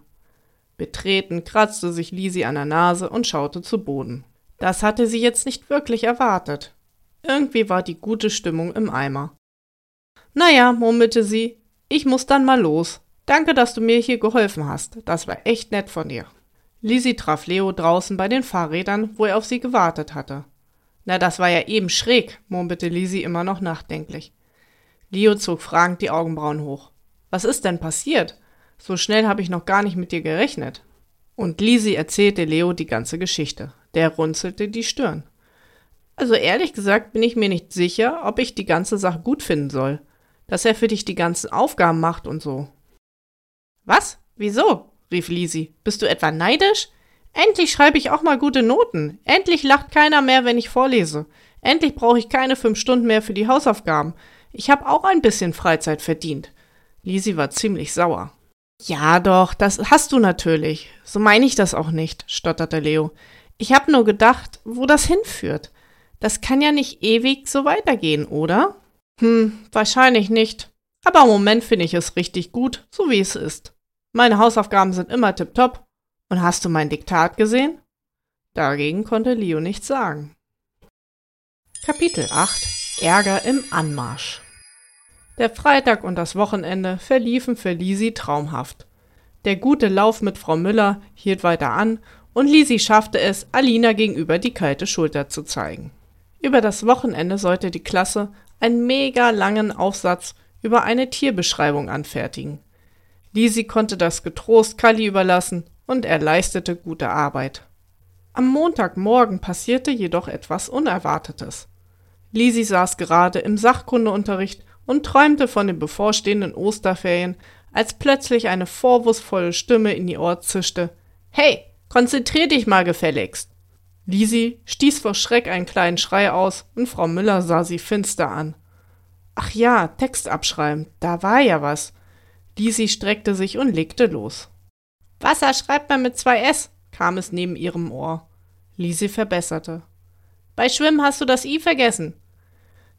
Betreten kratzte sich Lisi an der Nase und schaute zu Boden. Das hatte sie jetzt nicht wirklich erwartet. Irgendwie war die gute Stimmung im Eimer. Naja, murmelte sie, ich muss dann mal los. Danke, dass du mir hier geholfen hast. Das war echt nett von dir. Lisi traf Leo draußen bei den Fahrrädern, wo er auf sie gewartet hatte. Na, das war ja eben schräg, murmelte Lisi immer noch nachdenklich. Leo zog fragend die Augenbrauen hoch. Was ist denn passiert? So schnell habe ich noch gar nicht mit dir gerechnet. Und Lisi erzählte Leo die ganze Geschichte. Der runzelte die Stirn. Also ehrlich gesagt bin ich mir nicht sicher, ob ich die ganze Sache gut finden soll. Dass er für dich die ganzen Aufgaben macht und so. Was? Wieso? rief Lisi. Bist du etwa neidisch? Endlich schreibe ich auch mal gute Noten. Endlich lacht keiner mehr, wenn ich vorlese. Endlich brauche ich keine fünf Stunden mehr für die Hausaufgaben. Ich habe auch ein bisschen Freizeit verdient. Lisi war ziemlich sauer. Ja, doch, das hast du natürlich. So meine ich das auch nicht, stotterte Leo. Ich habe nur gedacht, wo das hinführt. Das kann ja nicht ewig so weitergehen, oder? Hm, wahrscheinlich nicht. Aber im Moment finde ich es richtig gut, so wie es ist. Meine Hausaufgaben sind immer tipptopp. Und hast du mein Diktat gesehen? Dagegen konnte Leo nichts sagen. Kapitel 8 Ärger im Anmarsch Der Freitag und das Wochenende verliefen für Lisi traumhaft. Der gute Lauf mit Frau Müller hielt weiter an und Lisi schaffte es, Alina gegenüber die kalte Schulter zu zeigen. Über das Wochenende sollte die Klasse einen mega langen Aufsatz über eine Tierbeschreibung anfertigen. Lisi konnte das getrost Kalli überlassen und er leistete gute Arbeit. Am Montagmorgen passierte jedoch etwas Unerwartetes. Lisi saß gerade im Sachkundeunterricht und träumte von den bevorstehenden Osterferien, als plötzlich eine vorwurfsvolle Stimme in ihr Ohr zischte. Hey, konzentrier dich mal gefälligst! Lisi stieß vor Schreck einen kleinen Schrei aus und Frau Müller sah sie finster an. Ach ja, Text abschreiben, da war ja was. Lisi streckte sich und legte los. Wasser schreibt man mit zwei S, kam es neben ihrem Ohr. Lisi verbesserte. Bei Schwimmen hast du das I vergessen.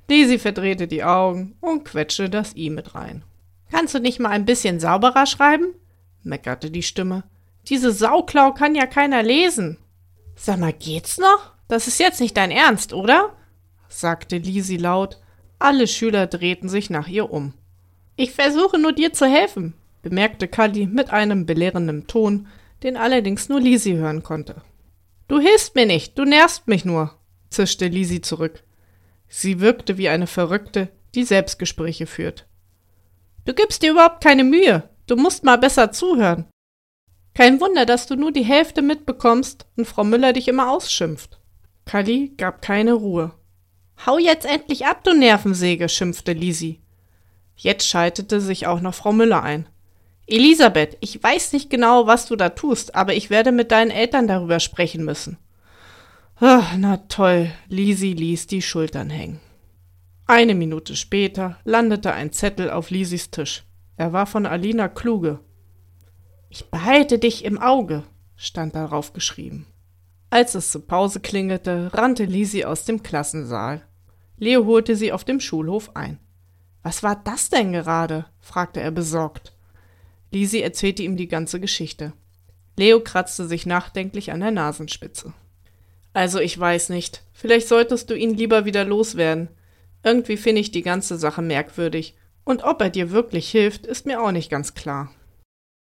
Lisi verdrehte die Augen und quetschte das I mit rein. Kannst du nicht mal ein bisschen sauberer schreiben? meckerte die Stimme. Diese Sauklau kann ja keiner lesen. Sag mal, geht's noch? Das ist jetzt nicht dein Ernst, oder? sagte Lisi laut. Alle Schüler drehten sich nach ihr um. Ich versuche nur dir zu helfen, bemerkte Kalli mit einem belehrenden Ton, den allerdings nur Lisi hören konnte. Du hilfst mir nicht, du nervst mich nur, zischte Lisi zurück. Sie wirkte wie eine Verrückte, die Selbstgespräche führt. Du gibst dir überhaupt keine Mühe, du musst mal besser zuhören. Kein Wunder, dass du nur die Hälfte mitbekommst und Frau Müller dich immer ausschimpft. Kalli gab keine Ruhe. Hau jetzt endlich ab, du Nervensäge, schimpfte Lisi. Jetzt schaltete sich auch noch Frau Müller ein. Elisabeth, ich weiß nicht genau, was du da tust, aber ich werde mit deinen Eltern darüber sprechen müssen. Ach, na toll, Lisi ließ die Schultern hängen. Eine Minute später landete ein Zettel auf Lisis Tisch. Er war von Alina Kluge. Ich behalte dich im Auge, stand darauf geschrieben. Als es zur Pause klingelte, rannte Lisi aus dem Klassensaal. Leo holte sie auf dem Schulhof ein. Was war das denn gerade? fragte er besorgt. Lisi erzählte ihm die ganze Geschichte. Leo kratzte sich nachdenklich an der Nasenspitze. Also ich weiß nicht. Vielleicht solltest du ihn lieber wieder loswerden. Irgendwie finde ich die ganze Sache merkwürdig. Und ob er dir wirklich hilft, ist mir auch nicht ganz klar.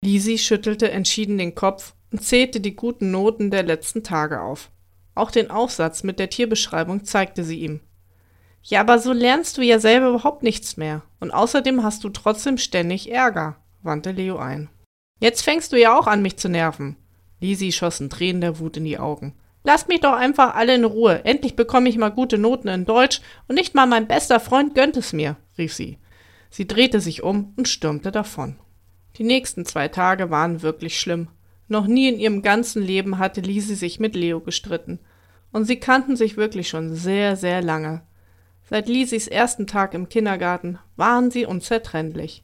Lisi schüttelte entschieden den Kopf und zählte die guten Noten der letzten Tage auf. Auch den Aufsatz mit der Tierbeschreibung zeigte sie ihm. Ja, aber so lernst du ja selber überhaupt nichts mehr. Und außerdem hast du trotzdem ständig Ärger, wandte Leo ein. Jetzt fängst du ja auch an, mich zu nerven. Lisi schossen Tränen der Wut in die Augen. Lasst mich doch einfach alle in Ruhe. Endlich bekomme ich mal gute Noten in Deutsch und nicht mal mein bester Freund gönnt es mir, rief sie. Sie drehte sich um und stürmte davon. Die nächsten zwei Tage waren wirklich schlimm. Noch nie in ihrem ganzen Leben hatte Lisi sich mit Leo gestritten. Und sie kannten sich wirklich schon sehr, sehr lange. Seit Lisis ersten Tag im Kindergarten waren sie unzertrennlich.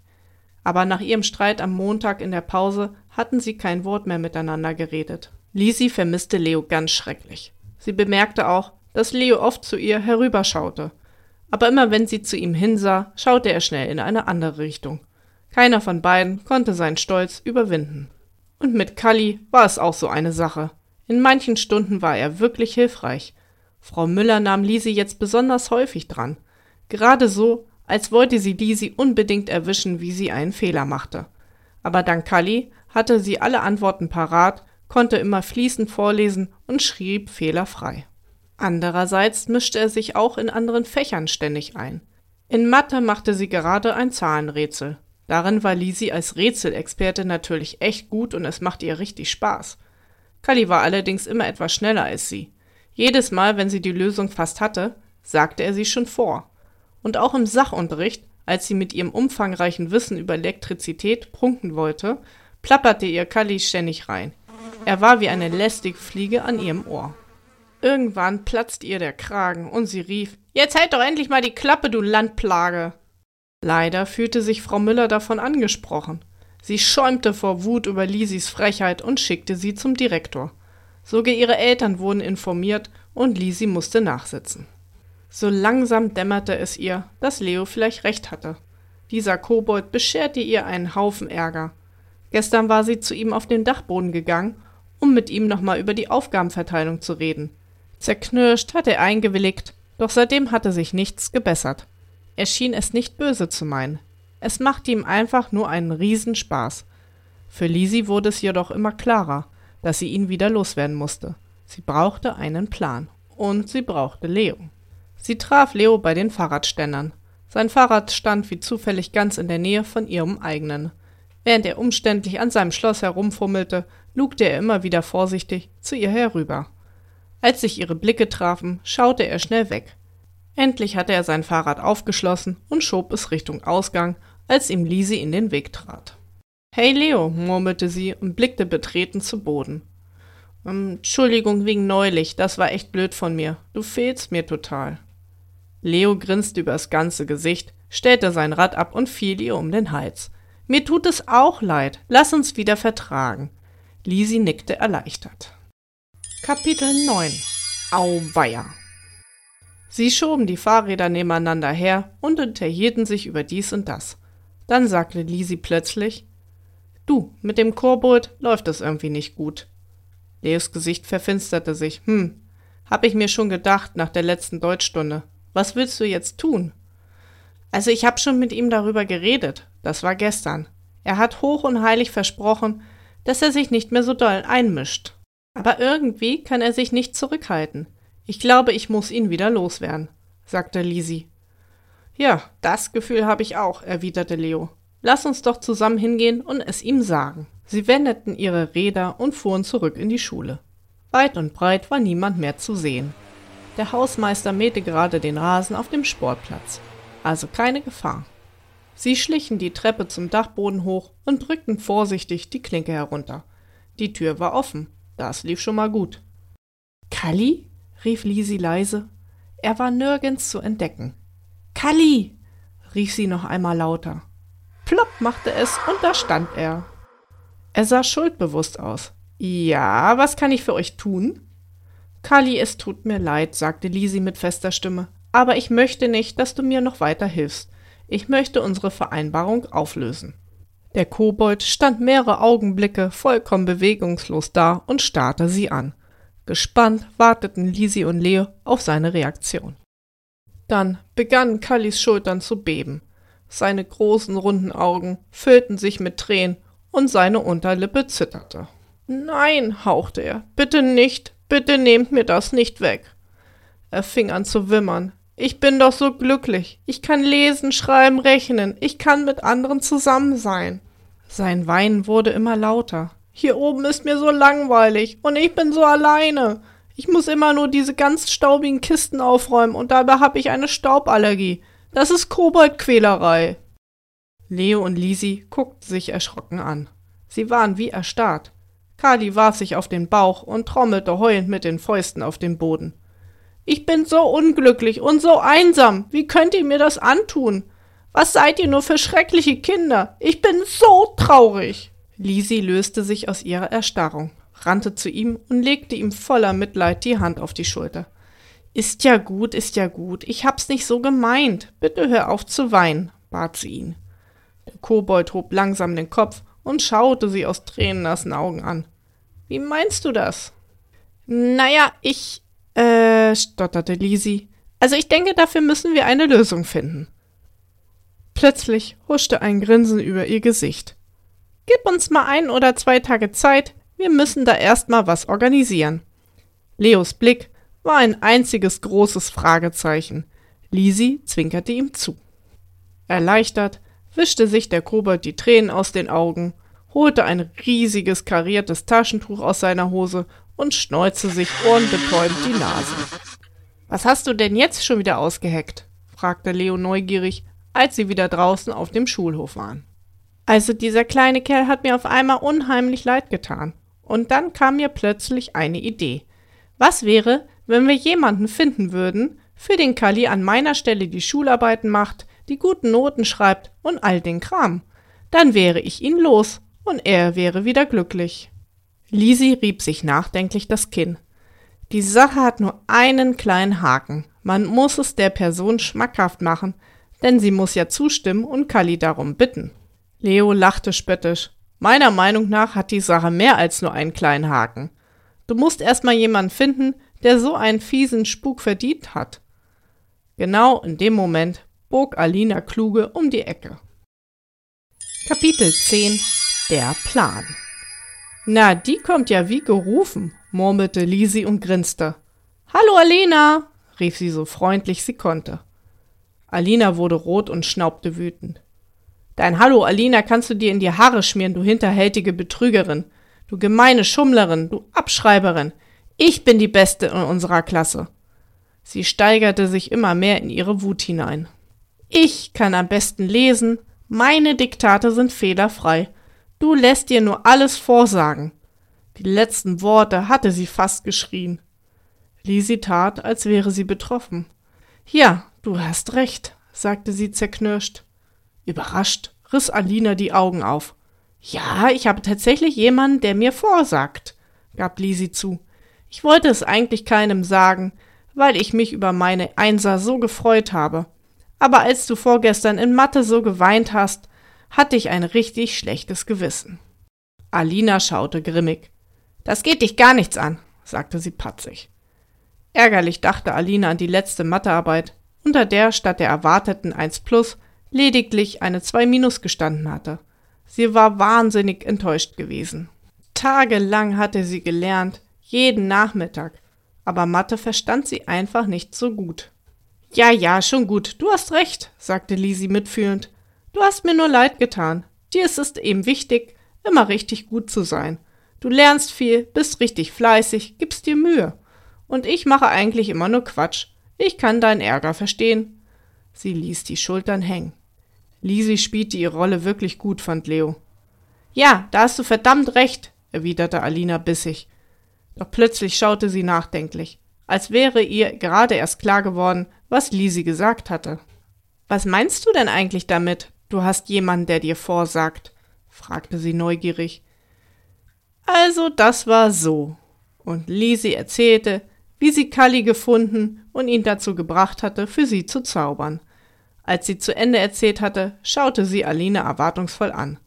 Aber nach ihrem Streit am Montag in der Pause hatten sie kein Wort mehr miteinander geredet. Lisi vermisste Leo ganz schrecklich. Sie bemerkte auch, dass Leo oft zu ihr herüberschaute. Aber immer wenn sie zu ihm hinsah, schaute er schnell in eine andere Richtung. Keiner von beiden konnte seinen Stolz überwinden. Und mit Kalli war es auch so eine Sache. In manchen Stunden war er wirklich hilfreich. Frau Müller nahm Lisi jetzt besonders häufig dran. Gerade so, als wollte sie Lisi unbedingt erwischen, wie sie einen Fehler machte. Aber dank Kalli hatte sie alle Antworten parat, konnte immer fließend vorlesen und schrieb fehlerfrei. Andererseits mischte er sich auch in anderen Fächern ständig ein. In Mathe machte sie gerade ein Zahlenrätsel. Darin war Lisi als Rätselexperte natürlich echt gut und es machte ihr richtig Spaß. Kali war allerdings immer etwas schneller als sie. Jedes Mal, wenn sie die Lösung fast hatte, sagte er sie schon vor. Und auch im Sachunterricht, als sie mit ihrem umfangreichen Wissen über Elektrizität prunken wollte, plapperte ihr Kali ständig rein. Er war wie eine lästige Fliege an ihrem Ohr. Irgendwann platzte ihr der Kragen und sie rief: Jetzt halt doch endlich mal die Klappe, du Landplage! Leider fühlte sich Frau Müller davon angesprochen. Sie schäumte vor Wut über Lisis Frechheit und schickte sie zum Direktor. Sogar ihre Eltern wurden informiert und Lisi musste nachsitzen. So langsam dämmerte es ihr, dass Leo vielleicht recht hatte. Dieser Kobold bescherte ihr einen Haufen Ärger. Gestern war sie zu ihm auf den Dachboden gegangen, um mit ihm nochmal über die Aufgabenverteilung zu reden. Zerknirscht hatte er eingewilligt, doch seitdem hatte sich nichts gebessert. Er schien es nicht böse zu meinen. Es machte ihm einfach nur einen Riesenspaß. Für Lisi wurde es jedoch immer klarer, dass sie ihn wieder loswerden musste. Sie brauchte einen Plan. Und sie brauchte Leo. Sie traf Leo bei den Fahrradständern. Sein Fahrrad stand wie zufällig ganz in der Nähe von ihrem eigenen. Während er umständlich an seinem Schloss herumfummelte, lugte er immer wieder vorsichtig zu ihr herüber. Als sich ihre Blicke trafen, schaute er schnell weg. Endlich hatte er sein Fahrrad aufgeschlossen und schob es Richtung Ausgang, als ihm Lisi in den Weg trat. Hey Leo, murmelte sie und blickte betreten zu Boden. Ähm, Entschuldigung wegen neulich, das war echt blöd von mir. Du fehlst mir total. Leo grinste übers ganze Gesicht, stellte sein Rad ab und fiel ihr um den Hals. Mir tut es auch leid. Lass uns wieder vertragen. Lisi nickte erleichtert. Kapitel 9 Auweia Sie schoben die Fahrräder nebeneinander her und unterhielten sich über dies und das. Dann sagte Lisi plötzlich, Du, mit dem Kobold läuft es irgendwie nicht gut. Leos Gesicht verfinsterte sich. Hm, hab ich mir schon gedacht nach der letzten Deutschstunde. Was willst du jetzt tun? Also ich hab schon mit ihm darüber geredet. Das war gestern. Er hat hoch und heilig versprochen, dass er sich nicht mehr so doll einmischt. Aber irgendwie kann er sich nicht zurückhalten. Ich glaube, ich muss ihn wieder loswerden, sagte Lisi. Ja, das Gefühl habe ich auch, erwiderte Leo. Lass uns doch zusammen hingehen und es ihm sagen. Sie wendeten ihre Räder und fuhren zurück in die Schule. Weit und breit war niemand mehr zu sehen. Der Hausmeister mähte gerade den Rasen auf dem Sportplatz. Also keine Gefahr. Sie schlichen die Treppe zum Dachboden hoch und drückten vorsichtig die Klinke herunter. Die Tür war offen. Das lief schon mal gut. Kalli? Rief Lisi leise. Er war nirgends zu entdecken. Kalli! rief sie noch einmal lauter. Plopp machte es und da stand er. Er sah schuldbewusst aus. Ja, was kann ich für euch tun? Kali, es tut mir leid, sagte Lisi mit fester Stimme, aber ich möchte nicht, dass du mir noch weiter hilfst. Ich möchte unsere Vereinbarung auflösen. Der Kobold stand mehrere Augenblicke vollkommen bewegungslos da und starrte sie an. Gespannt warteten Lisi und Leo auf seine Reaktion. Dann begannen Kallis Schultern zu beben. Seine großen runden Augen füllten sich mit Tränen und seine Unterlippe zitterte. Nein, hauchte er, bitte nicht, bitte nehmt mir das nicht weg. Er fing an zu wimmern. Ich bin doch so glücklich. Ich kann lesen, schreiben, rechnen. Ich kann mit anderen zusammen sein. Sein Weinen wurde immer lauter. Hier oben ist mir so langweilig und ich bin so alleine. Ich muss immer nur diese ganz staubigen Kisten aufräumen und dabei habe ich eine Stauballergie. Das ist Koboldquälerei. Leo und Lisi guckten sich erschrocken an. Sie waren wie erstarrt. Kali warf sich auf den Bauch und trommelte heulend mit den Fäusten auf den Boden. Ich bin so unglücklich und so einsam. Wie könnt ihr mir das antun? Was seid ihr nur für schreckliche Kinder? Ich bin so traurig. Lisi löste sich aus ihrer Erstarrung, rannte zu ihm und legte ihm voller Mitleid die Hand auf die Schulter. Ist ja gut, ist ja gut. Ich hab's nicht so gemeint. Bitte hör auf zu weinen, bat sie ihn. Der Kobold hob langsam den Kopf und schaute sie aus tränennassen Augen an. Wie meinst du das? Naja, ich, äh, stotterte Lisi. Also ich denke, dafür müssen wir eine Lösung finden. Plötzlich huschte ein Grinsen über ihr Gesicht. Gib uns mal ein oder zwei Tage Zeit, wir müssen da erstmal was organisieren. Leos Blick war ein einziges großes Fragezeichen. Lisi zwinkerte ihm zu. Erleichtert wischte sich der Kobold die Tränen aus den Augen, holte ein riesiges kariertes Taschentuch aus seiner Hose und schneuzte sich ohrenbetäubend die Nase. Was hast du denn jetzt schon wieder ausgeheckt? fragte Leo neugierig, als sie wieder draußen auf dem Schulhof waren. Also dieser kleine Kerl hat mir auf einmal unheimlich leid getan. Und dann kam mir plötzlich eine Idee. Was wäre, wenn wir jemanden finden würden, für den Kali an meiner Stelle die Schularbeiten macht, die guten Noten schreibt und all den Kram? Dann wäre ich ihn los und er wäre wieder glücklich. Lisi rieb sich nachdenklich das Kinn. Die Sache hat nur einen kleinen Haken. Man muss es der Person schmackhaft machen, denn sie muss ja zustimmen und Kali darum bitten. Leo lachte spöttisch. Meiner Meinung nach hat die Sache mehr als nur einen kleinen Haken. Du musst erstmal jemanden finden, der so einen fiesen Spuk verdient hat. Genau in dem Moment bog Alina Kluge um die Ecke. Kapitel 10 Der Plan Na, die kommt ja wie gerufen, murmelte Lisi und grinste. Hallo Alina, rief sie so freundlich sie konnte. Alina wurde rot und schnaubte wütend. Dein Hallo, Alina, kannst du dir in die Haare schmieren, du hinterhältige Betrügerin, du gemeine Schummlerin, du Abschreiberin. Ich bin die Beste in unserer Klasse. Sie steigerte sich immer mehr in ihre Wut hinein. Ich kann am besten lesen, meine Diktate sind fehlerfrei. Du lässt dir nur alles vorsagen. Die letzten Worte hatte sie fast geschrien. Lisi tat, als wäre sie betroffen. Ja, du hast recht, sagte sie zerknirscht. Überrascht riss Alina die Augen auf. Ja, ich habe tatsächlich jemanden, der mir vorsagt, gab Lisi zu. Ich wollte es eigentlich keinem sagen, weil ich mich über meine Einser so gefreut habe. Aber als du vorgestern in Mathe so geweint hast, hatte ich ein richtig schlechtes Gewissen. Alina schaute grimmig. Das geht dich gar nichts an, sagte sie patzig. Ärgerlich dachte Alina an die letzte Mathearbeit, unter der statt der erwarteten 1 plus lediglich eine 2 minus gestanden hatte. Sie war wahnsinnig enttäuscht gewesen. Tagelang hatte sie gelernt, jeden Nachmittag, aber Mathe verstand sie einfach nicht so gut. Ja, ja, schon gut, du hast recht, sagte Lisi mitfühlend. Du hast mir nur leid getan. Dir ist es eben wichtig, immer richtig gut zu sein. Du lernst viel, bist richtig fleißig, gibst dir Mühe. Und ich mache eigentlich immer nur Quatsch. Ich kann deinen Ärger verstehen. Sie ließ die Schultern hängen. Lisi spielte ihre Rolle wirklich gut, fand Leo. Ja, da hast du verdammt recht, erwiderte Alina bissig. Doch plötzlich schaute sie nachdenklich, als wäre ihr gerade erst klar geworden, was Lisi gesagt hatte. Was meinst du denn eigentlich damit? Du hast jemanden, der dir vorsagt, fragte sie neugierig. Also, das war so. Und Lisi erzählte, wie sie Kalli gefunden und ihn dazu gebracht hatte, für sie zu zaubern. Als sie zu Ende erzählt hatte, schaute sie Alina erwartungsvoll an.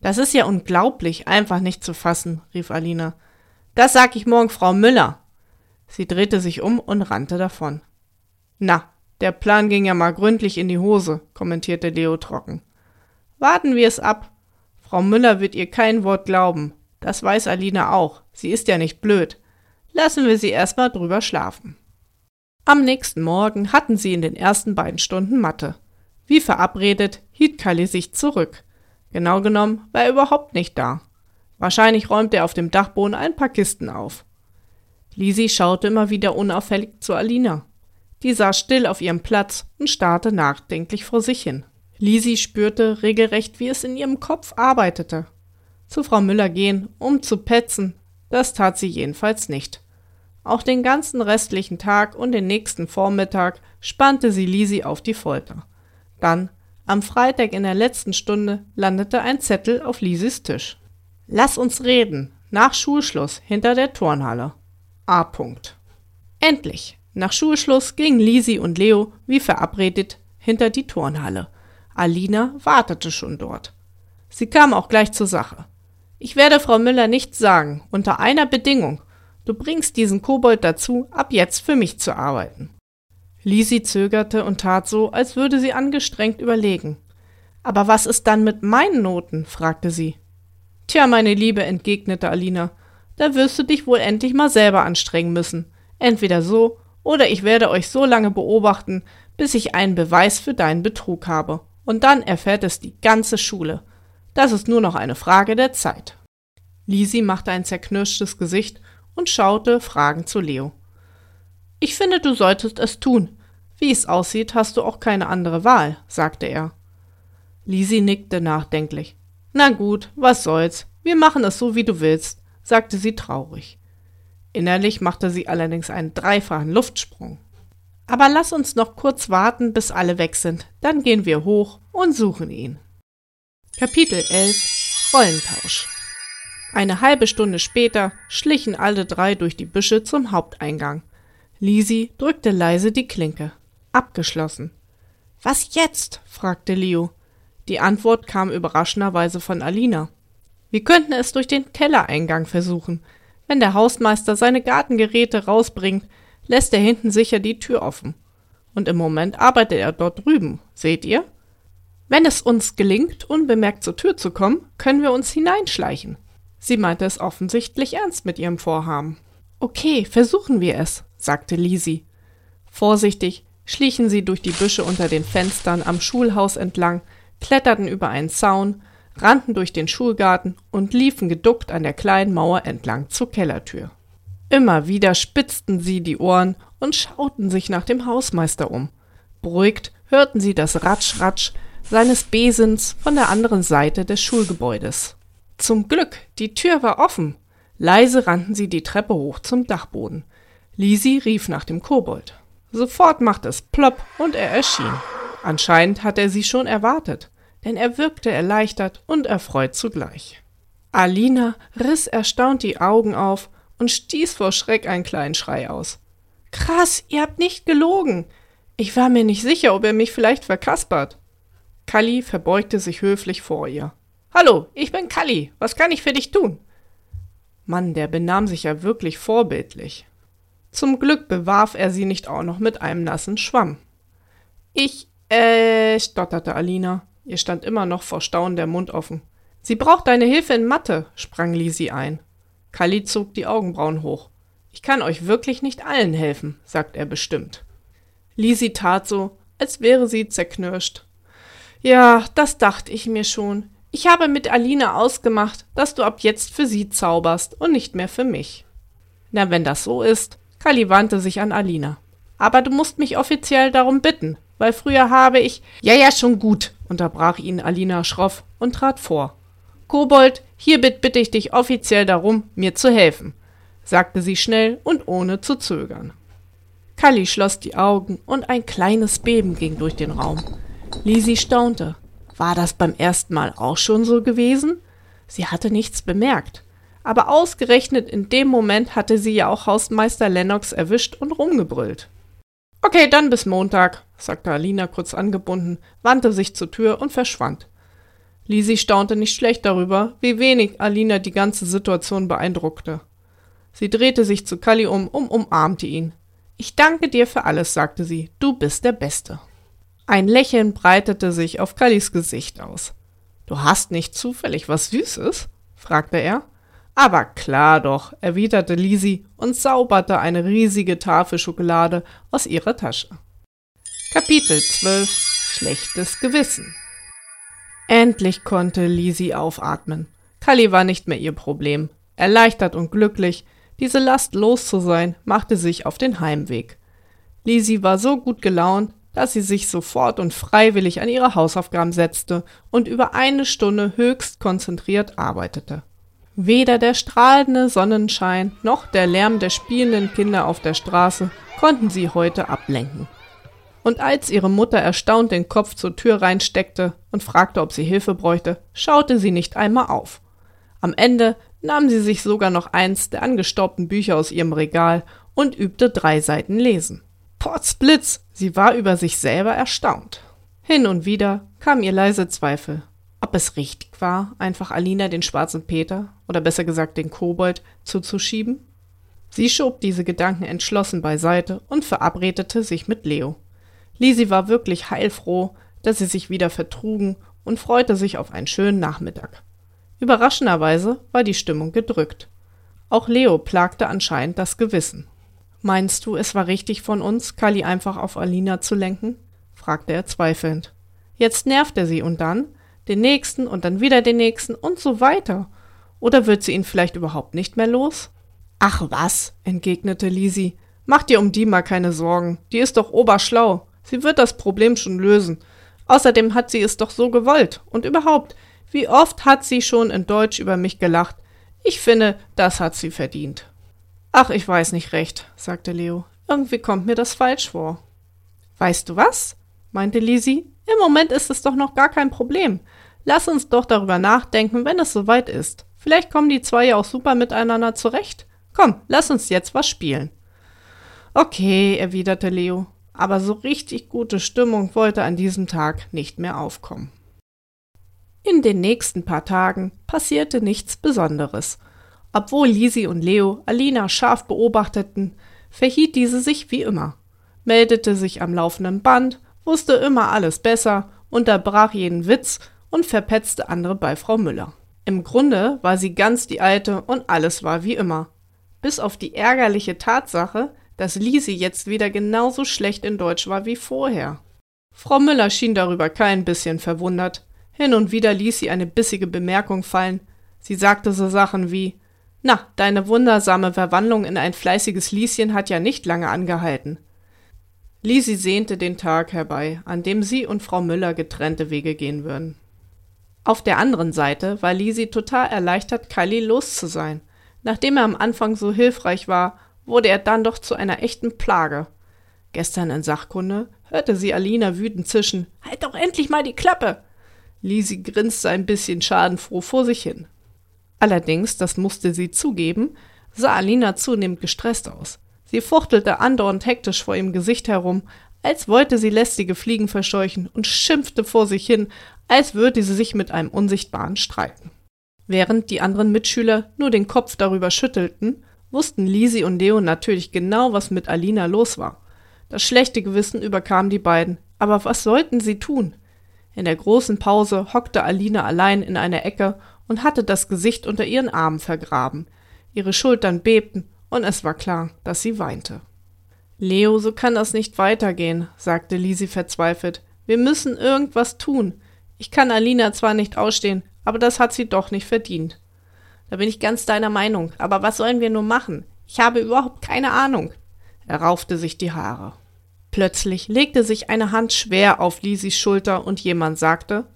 Das ist ja unglaublich, einfach nicht zu fassen, rief Alina. Das sag ich morgen Frau Müller. Sie drehte sich um und rannte davon. Na, der Plan ging ja mal gründlich in die Hose, kommentierte Leo trocken. Warten wir es ab. Frau Müller wird ihr kein Wort glauben. Das weiß Alina auch. Sie ist ja nicht blöd. Lassen wir sie erst mal drüber schlafen. Am nächsten Morgen hatten sie in den ersten beiden Stunden Mathe. Wie verabredet, hielt Kalli sich zurück. Genau genommen war er überhaupt nicht da. Wahrscheinlich räumte er auf dem Dachboden ein paar Kisten auf. Lisi schaute immer wieder unauffällig zu Alina. Die saß still auf ihrem Platz und starrte nachdenklich vor sich hin. Lisi spürte regelrecht, wie es in ihrem Kopf arbeitete. Zu Frau Müller gehen, um zu petzen, das tat sie jedenfalls nicht. Auch den ganzen restlichen Tag und den nächsten Vormittag spannte sie Lisi auf die Folter. Dann, am Freitag in der letzten Stunde, landete ein Zettel auf Lisis Tisch. Lass uns reden, nach Schulschluss, hinter der Turnhalle. A. -Punkt. Endlich, nach Schulschluss gingen Lisi und Leo, wie verabredet, hinter die Turnhalle. Alina wartete schon dort. Sie kam auch gleich zur Sache. Ich werde Frau Müller nichts sagen, unter einer Bedingung. Du bringst diesen Kobold dazu, ab jetzt für mich zu arbeiten. Lisi zögerte und tat so, als würde sie angestrengt überlegen. Aber was ist dann mit meinen Noten? fragte sie. Tja, meine Liebe, entgegnete Alina, da wirst du dich wohl endlich mal selber anstrengen müssen. Entweder so oder ich werde euch so lange beobachten, bis ich einen Beweis für deinen Betrug habe. Und dann erfährt es die ganze Schule. Das ist nur noch eine Frage der Zeit. Lisi machte ein zerknirschtes Gesicht und schaute fragend zu Leo. Ich finde, du solltest es tun. Wie es aussieht, hast du auch keine andere Wahl, sagte er. Lisi nickte nachdenklich. Na gut, was soll's. Wir machen es so, wie du willst, sagte sie traurig. Innerlich machte sie allerdings einen dreifachen Luftsprung. Aber lass uns noch kurz warten, bis alle weg sind, dann gehen wir hoch und suchen ihn. Kapitel 11 Rollentausch Eine halbe Stunde später schlichen alle drei durch die Büsche zum Haupteingang. Lisi drückte leise die Klinke. Abgeschlossen. Was jetzt? fragte Leo. Die Antwort kam überraschenderweise von Alina. Wir könnten es durch den Kellereingang versuchen. Wenn der Hausmeister seine Gartengeräte rausbringt, lässt er hinten sicher die Tür offen. Und im Moment arbeitet er dort drüben, seht ihr? Wenn es uns gelingt, unbemerkt zur Tür zu kommen, können wir uns hineinschleichen. Sie meinte es offensichtlich ernst mit ihrem Vorhaben. Okay, versuchen wir es, sagte Lisi. Vorsichtig schlichen sie durch die Büsche unter den Fenstern am Schulhaus entlang, kletterten über einen Zaun, rannten durch den Schulgarten und liefen geduckt an der kleinen Mauer entlang zur Kellertür. Immer wieder spitzten sie die Ohren und schauten sich nach dem Hausmeister um. Beruhigt hörten sie das Ratsch-Ratsch seines Besens von der anderen Seite des Schulgebäudes. Zum Glück, die Tür war offen. Leise rannten sie die Treppe hoch zum Dachboden. Lisi rief nach dem Kobold. Sofort machte es plopp und er erschien. Anscheinend hatte er sie schon erwartet denn er wirkte erleichtert und erfreut zugleich. Alina riss erstaunt die Augen auf und stieß vor Schreck einen kleinen Schrei aus. Krass, ihr habt nicht gelogen. Ich war mir nicht sicher, ob er mich vielleicht verkaspert. Kalli verbeugte sich höflich vor ihr. Hallo, ich bin Kalli. Was kann ich für dich tun? Mann, der benahm sich ja wirklich vorbildlich. Zum Glück bewarf er sie nicht auch noch mit einem nassen Schwamm. Ich, äh, stotterte Alina. Ihr stand immer noch vor Staunen der Mund offen. Sie braucht deine Hilfe in Mathe, sprang Lisi ein. Kali zog die Augenbrauen hoch. Ich kann euch wirklich nicht allen helfen, sagt er bestimmt. Lisi tat so, als wäre sie zerknirscht. Ja, das dachte ich mir schon. Ich habe mit Alina ausgemacht, dass du ab jetzt für sie zauberst und nicht mehr für mich. Na, wenn das so ist, Kali wandte sich an Alina. Aber du musst mich offiziell darum bitten, weil früher habe ich. Ja, ja, schon gut, unterbrach ihn Alina schroff und trat vor. Kobold, hiermit bitte ich dich offiziell darum, mir zu helfen, sagte sie schnell und ohne zu zögern. Kalli schloss die Augen und ein kleines Beben ging durch den Raum. Lisi staunte. War das beim ersten Mal auch schon so gewesen? Sie hatte nichts bemerkt. Aber ausgerechnet in dem Moment hatte sie ja auch Hausmeister Lennox erwischt und rumgebrüllt. Okay, dann bis Montag, sagte Alina kurz angebunden, wandte sich zur Tür und verschwand. Lisi staunte nicht schlecht darüber, wie wenig Alina die ganze Situation beeindruckte. Sie drehte sich zu Kalli um und umarmte ihn. Ich danke dir für alles, sagte sie. Du bist der Beste. Ein Lächeln breitete sich auf Kallis Gesicht aus. Du hast nicht zufällig was Süßes? fragte er. Aber klar doch, erwiderte Lisi und zauberte eine riesige Tafel Schokolade aus ihrer Tasche. Kapitel 12 Schlechtes Gewissen Endlich konnte Lisi aufatmen. Kali war nicht mehr ihr Problem. Erleichtert und glücklich, diese Last los zu sein, machte sich auf den Heimweg. Lisi war so gut gelaunt, dass sie sich sofort und freiwillig an ihre Hausaufgaben setzte und über eine Stunde höchst konzentriert arbeitete. Weder der strahlende Sonnenschein noch der Lärm der spielenden Kinder auf der Straße konnten sie heute ablenken. Und als ihre Mutter erstaunt den Kopf zur Tür reinsteckte und fragte, ob sie Hilfe bräuchte, schaute sie nicht einmal auf. Am Ende nahm sie sich sogar noch eins der angestaubten Bücher aus ihrem Regal und übte drei Seiten lesen. Potzblitz, sie war über sich selber erstaunt. Hin und wieder kam ihr leise Zweifel, ob es richtig war, einfach Alina den schwarzen Peter, oder besser gesagt den Kobold, zuzuschieben. Sie schob diese Gedanken entschlossen beiseite und verabredete sich mit Leo. Lisi war wirklich heilfroh, dass sie sich wieder vertrugen und freute sich auf einen schönen Nachmittag. Überraschenderweise war die Stimmung gedrückt. Auch Leo plagte anscheinend das Gewissen. Meinst du, es war richtig von uns, Kali einfach auf Alina zu lenken? fragte er zweifelnd. Jetzt nervt er sie und dann den nächsten und dann wieder den nächsten und so weiter. Oder wird sie ihn vielleicht überhaupt nicht mehr los? Ach was, entgegnete Lisi. Mach dir um die mal keine Sorgen. Die ist doch oberschlau. Sie wird das Problem schon lösen. Außerdem hat sie es doch so gewollt. Und überhaupt, wie oft hat sie schon in Deutsch über mich gelacht? Ich finde, das hat sie verdient. Ach, ich weiß nicht recht, sagte Leo. Irgendwie kommt mir das falsch vor. Weißt du was? meinte Lisi. Im Moment ist es doch noch gar kein Problem. Lass uns doch darüber nachdenken, wenn es soweit ist. Vielleicht kommen die zwei ja auch super miteinander zurecht. Komm, lass uns jetzt was spielen. Okay, erwiderte Leo, aber so richtig gute Stimmung wollte an diesem Tag nicht mehr aufkommen. In den nächsten paar Tagen passierte nichts Besonderes. Obwohl Lisi und Leo Alina scharf beobachteten, verhielt diese sich wie immer, meldete sich am laufenden Band, wusste immer alles besser, unterbrach jeden Witz und verpetzte andere bei Frau Müller. Im Grunde war sie ganz die alte und alles war wie immer. Bis auf die ärgerliche Tatsache, dass Lisi jetzt wieder genauso schlecht in Deutsch war wie vorher. Frau Müller schien darüber kein bisschen verwundert. Hin und wieder ließ sie eine bissige Bemerkung fallen. Sie sagte so Sachen wie Na, deine wundersame Verwandlung in ein fleißiges Lieschen hat ja nicht lange angehalten. Lisi sehnte den Tag herbei, an dem sie und Frau Müller getrennte Wege gehen würden. Auf der anderen Seite war Lisi total erleichtert, Kylie los zu sein. Nachdem er am Anfang so hilfreich war, wurde er dann doch zu einer echten Plage. Gestern in Sachkunde hörte sie Alina wütend zischen. Halt doch endlich mal die Klappe! Lisi grinste ein bisschen schadenfroh vor sich hin. Allerdings, das musste sie zugeben, sah Alina zunehmend gestresst aus. Sie fuchtelte andauernd hektisch vor ihrem Gesicht herum, als wollte sie lästige Fliegen verscheuchen und schimpfte vor sich hin, als würde sie sich mit einem Unsichtbaren streiten. Während die anderen Mitschüler nur den Kopf darüber schüttelten, wussten Lisi und Leo natürlich genau, was mit Alina los war. Das schlechte Gewissen überkam die beiden, aber was sollten sie tun? In der großen Pause hockte Alina allein in einer Ecke und hatte das Gesicht unter ihren Armen vergraben. Ihre Schultern bebten und es war klar, dass sie weinte. Leo, so kann das nicht weitergehen, sagte Lisi verzweifelt. Wir müssen irgendwas tun. Ich kann Alina zwar nicht ausstehen, aber das hat sie doch nicht verdient. Da bin ich ganz deiner Meinung. Aber was sollen wir nur machen? Ich habe überhaupt keine Ahnung. Er raufte sich die Haare. Plötzlich legte sich eine Hand schwer auf Lisis Schulter und jemand sagte: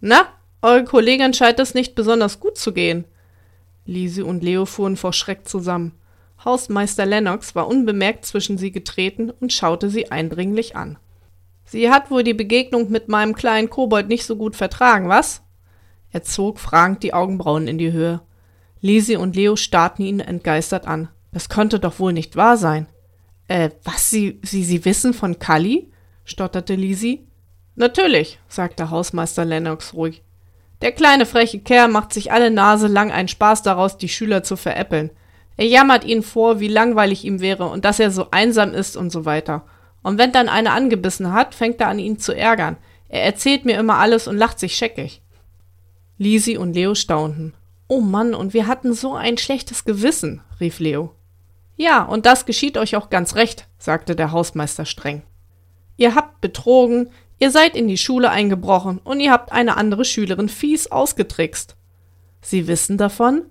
Na, eure Kollegin scheint es nicht besonders gut zu gehen. Lisi und Leo fuhren vor Schreck zusammen. Hausmeister Lennox war unbemerkt zwischen sie getreten und schaute sie eindringlich an. Sie hat wohl die Begegnung mit meinem kleinen Kobold nicht so gut vertragen, was? Er zog fragend die Augenbrauen in die Höhe. Lisi und Leo starrten ihn entgeistert an. Das konnte doch wohl nicht wahr sein. Äh, was, Sie, Sie, Sie wissen von Kali? stotterte Lisi. Natürlich, sagte Hausmeister Lennox ruhig. Der kleine freche Kerl macht sich alle Nase lang einen Spaß daraus, die Schüler zu veräppeln. Er jammert ihnen vor, wie langweilig ihm wäre und dass er so einsam ist und so weiter. Und wenn dann einer angebissen hat, fängt er an, ihn zu ärgern. Er erzählt mir immer alles und lacht sich scheckig. Lisi und Leo staunten. Oh Mann, und wir hatten so ein schlechtes Gewissen, rief Leo. Ja, und das geschieht euch auch ganz recht, sagte der Hausmeister streng. Ihr habt betrogen, ihr seid in die Schule eingebrochen und ihr habt eine andere Schülerin fies ausgetrickst. Sie wissen davon?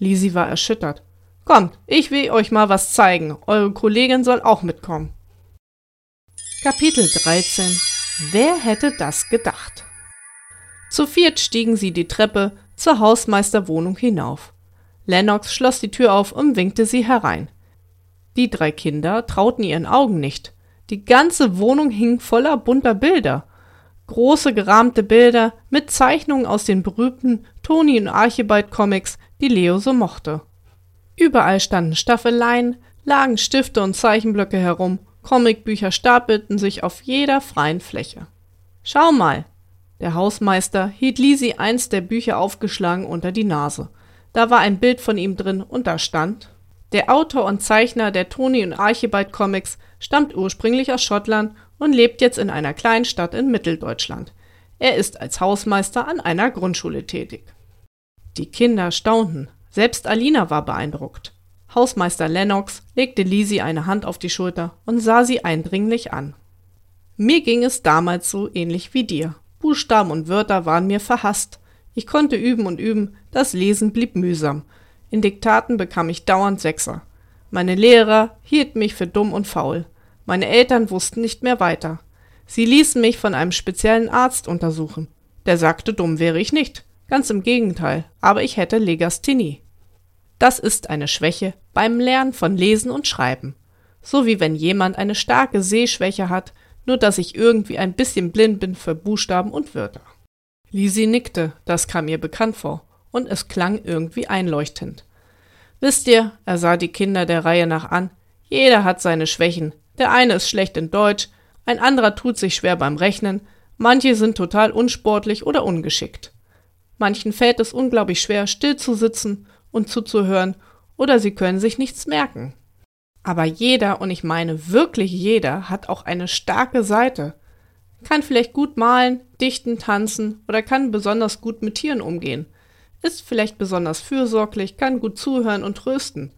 Lisi war erschüttert. Kommt, ich will euch mal was zeigen. Eure Kollegin soll auch mitkommen. Kapitel 13 Wer hätte das gedacht? Zu viert stiegen sie die Treppe zur Hausmeisterwohnung hinauf. Lennox schloss die Tür auf und winkte sie herein. Die drei Kinder trauten ihren Augen nicht. Die ganze Wohnung hing voller bunter Bilder. Große gerahmte Bilder mit Zeichnungen aus den berühmten Toni und Archibald Comics, die Leo so mochte. Überall standen Staffeleien, lagen Stifte und Zeichenblöcke herum, Comicbücher stapelten sich auf jeder freien Fläche. Schau mal! Der Hausmeister hielt Lisi eins der Bücher aufgeschlagen unter die Nase. Da war ein Bild von ihm drin und da stand Der Autor und Zeichner der Toni und Archibald Comics stammt ursprünglich aus Schottland und lebt jetzt in einer kleinen Stadt in Mitteldeutschland. Er ist als Hausmeister an einer Grundschule tätig. Die Kinder staunten. Selbst Alina war beeindruckt. Hausmeister Lennox legte Lisi eine Hand auf die Schulter und sah sie eindringlich an. Mir ging es damals so ähnlich wie dir. Buchstaben und Wörter waren mir verhasst. Ich konnte üben und üben, das Lesen blieb mühsam. In Diktaten bekam ich dauernd Sechser. Meine Lehrer hielten mich für dumm und faul. Meine Eltern wussten nicht mehr weiter. Sie ließen mich von einem speziellen Arzt untersuchen. Der sagte, dumm wäre ich nicht. Ganz im Gegenteil, aber ich hätte Legasthenie. Das ist eine Schwäche beim Lernen von Lesen und Schreiben. So wie wenn jemand eine starke Sehschwäche hat, nur dass ich irgendwie ein bisschen blind bin für Buchstaben und Wörter. Lisi nickte, das kam ihr bekannt vor, und es klang irgendwie einleuchtend. Wisst ihr, er sah die Kinder der Reihe nach an, jeder hat seine Schwächen. Der eine ist schlecht in Deutsch, ein anderer tut sich schwer beim Rechnen, manche sind total unsportlich oder ungeschickt. Manchen fällt es unglaublich schwer, still zu sitzen und zuzuhören, oder sie können sich nichts merken. Aber jeder, und ich meine wirklich jeder, hat auch eine starke Seite. Kann vielleicht gut malen, dichten, tanzen oder kann besonders gut mit Tieren umgehen. Ist vielleicht besonders fürsorglich, kann gut zuhören und trösten.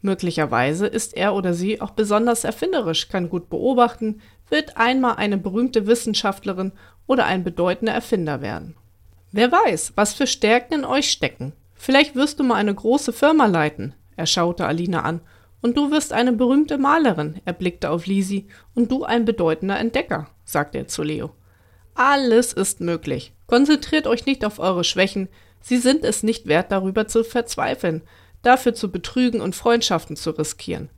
Möglicherweise ist er oder sie auch besonders erfinderisch, kann gut beobachten, wird einmal eine berühmte Wissenschaftlerin oder ein bedeutender Erfinder werden. Wer weiß, was für Stärken in euch stecken. Vielleicht wirst du mal eine große Firma leiten. Er schaute Alina an. Und du wirst eine berühmte Malerin. Er blickte auf Lisi. Und du ein bedeutender Entdecker, sagte er zu Leo. Alles ist möglich. Konzentriert euch nicht auf eure Schwächen. Sie sind es nicht wert, darüber zu verzweifeln, dafür zu betrügen und Freundschaften zu riskieren.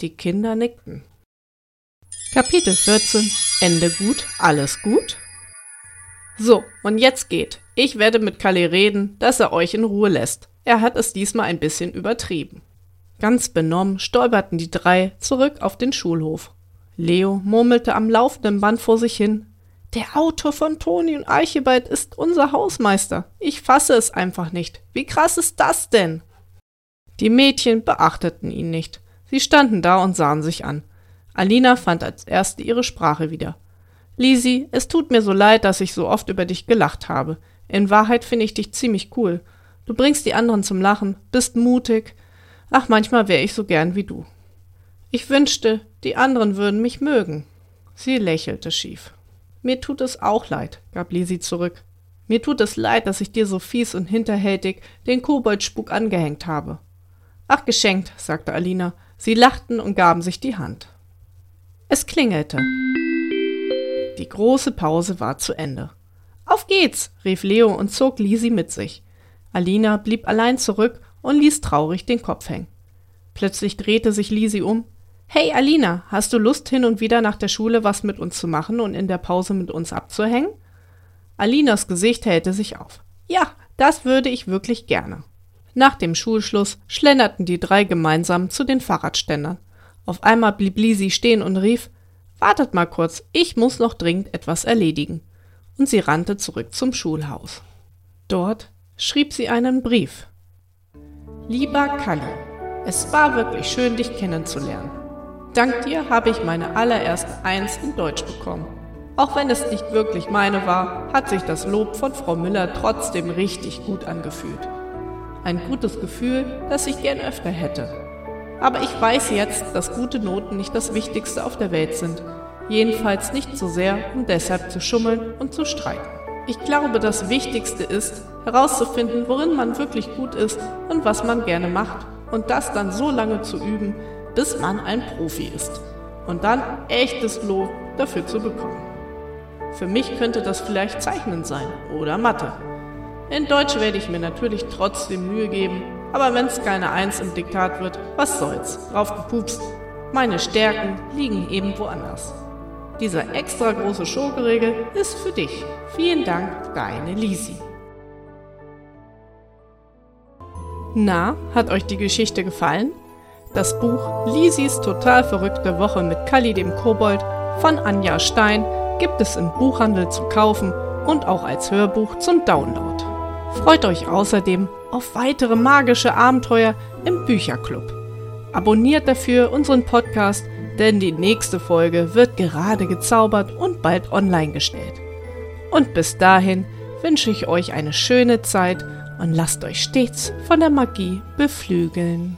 Die Kinder nickten. Kapitel 14 Ende gut, alles gut? So, und jetzt geht. Ich werde mit Kalle reden, dass er euch in Ruhe lässt. Er hat es diesmal ein bisschen übertrieben. Ganz benommen stolperten die drei zurück auf den Schulhof. Leo murmelte am laufenden Band vor sich hin. Der Autor von Toni und Archibald ist unser Hausmeister. Ich fasse es einfach nicht. Wie krass ist das denn? Die Mädchen beachteten ihn nicht. Sie standen da und sahen sich an. Alina fand als erste ihre Sprache wieder. Lisi, es tut mir so leid, dass ich so oft über dich gelacht habe. In Wahrheit finde ich dich ziemlich cool. Du bringst die anderen zum Lachen, bist mutig. Ach, manchmal wäre ich so gern wie du. Ich wünschte, die anderen würden mich mögen. Sie lächelte schief. Mir tut es auch leid, gab Lisi zurück. Mir tut es leid, dass ich dir so fies und hinterhältig den Koboldspuk angehängt habe. Ach, geschenkt, sagte Alina. Sie lachten und gaben sich die Hand. Es klingelte. Die große Pause war zu Ende. Auf geht's, rief Leo und zog Lisi mit sich. Alina blieb allein zurück und ließ traurig den Kopf hängen. Plötzlich drehte sich Lisi um. Hey Alina, hast du Lust hin und wieder nach der Schule was mit uns zu machen und in der Pause mit uns abzuhängen? Alinas Gesicht hellte sich auf. Ja, das würde ich wirklich gerne. Nach dem Schulschluss schlenderten die drei gemeinsam zu den Fahrradständern. Auf einmal blieb Lisi stehen und rief Wartet mal kurz, ich muss noch dringend etwas erledigen. Und sie rannte zurück zum Schulhaus. Dort schrieb sie einen Brief. Lieber Kalli, es war wirklich schön, dich kennenzulernen. Dank dir habe ich meine allererste Eins in Deutsch bekommen. Auch wenn es nicht wirklich meine war, hat sich das Lob von Frau Müller trotzdem richtig gut angefühlt. Ein gutes Gefühl, das ich gern öfter hätte. Aber ich weiß jetzt, dass gute Noten nicht das Wichtigste auf der Welt sind. Jedenfalls nicht so sehr, um deshalb zu schummeln und zu streiten. Ich glaube, das Wichtigste ist, herauszufinden, worin man wirklich gut ist und was man gerne macht und das dann so lange zu üben, bis man ein Profi ist. Und dann echtes Lob dafür zu bekommen. Für mich könnte das vielleicht Zeichnen sein oder Mathe. In Deutsch werde ich mir natürlich trotzdem Mühe geben, aber wenn es keine Eins im Diktat wird, was soll's, drauf gepupst. Meine Stärken liegen eben woanders. Dieser extra große Schurkeregel ist für dich. Vielen Dank, deine Lisi. Na, hat euch die Geschichte gefallen? Das Buch Lisis total verrückte Woche mit Kalli dem Kobold von Anja Stein gibt es im Buchhandel zu kaufen und auch als Hörbuch zum Download. Freut euch außerdem auf weitere magische Abenteuer im Bücherclub. Abonniert dafür unseren Podcast, denn die nächste Folge wird gerade gezaubert und bald online gestellt. Und bis dahin wünsche ich euch eine schöne Zeit und lasst euch stets von der Magie beflügeln.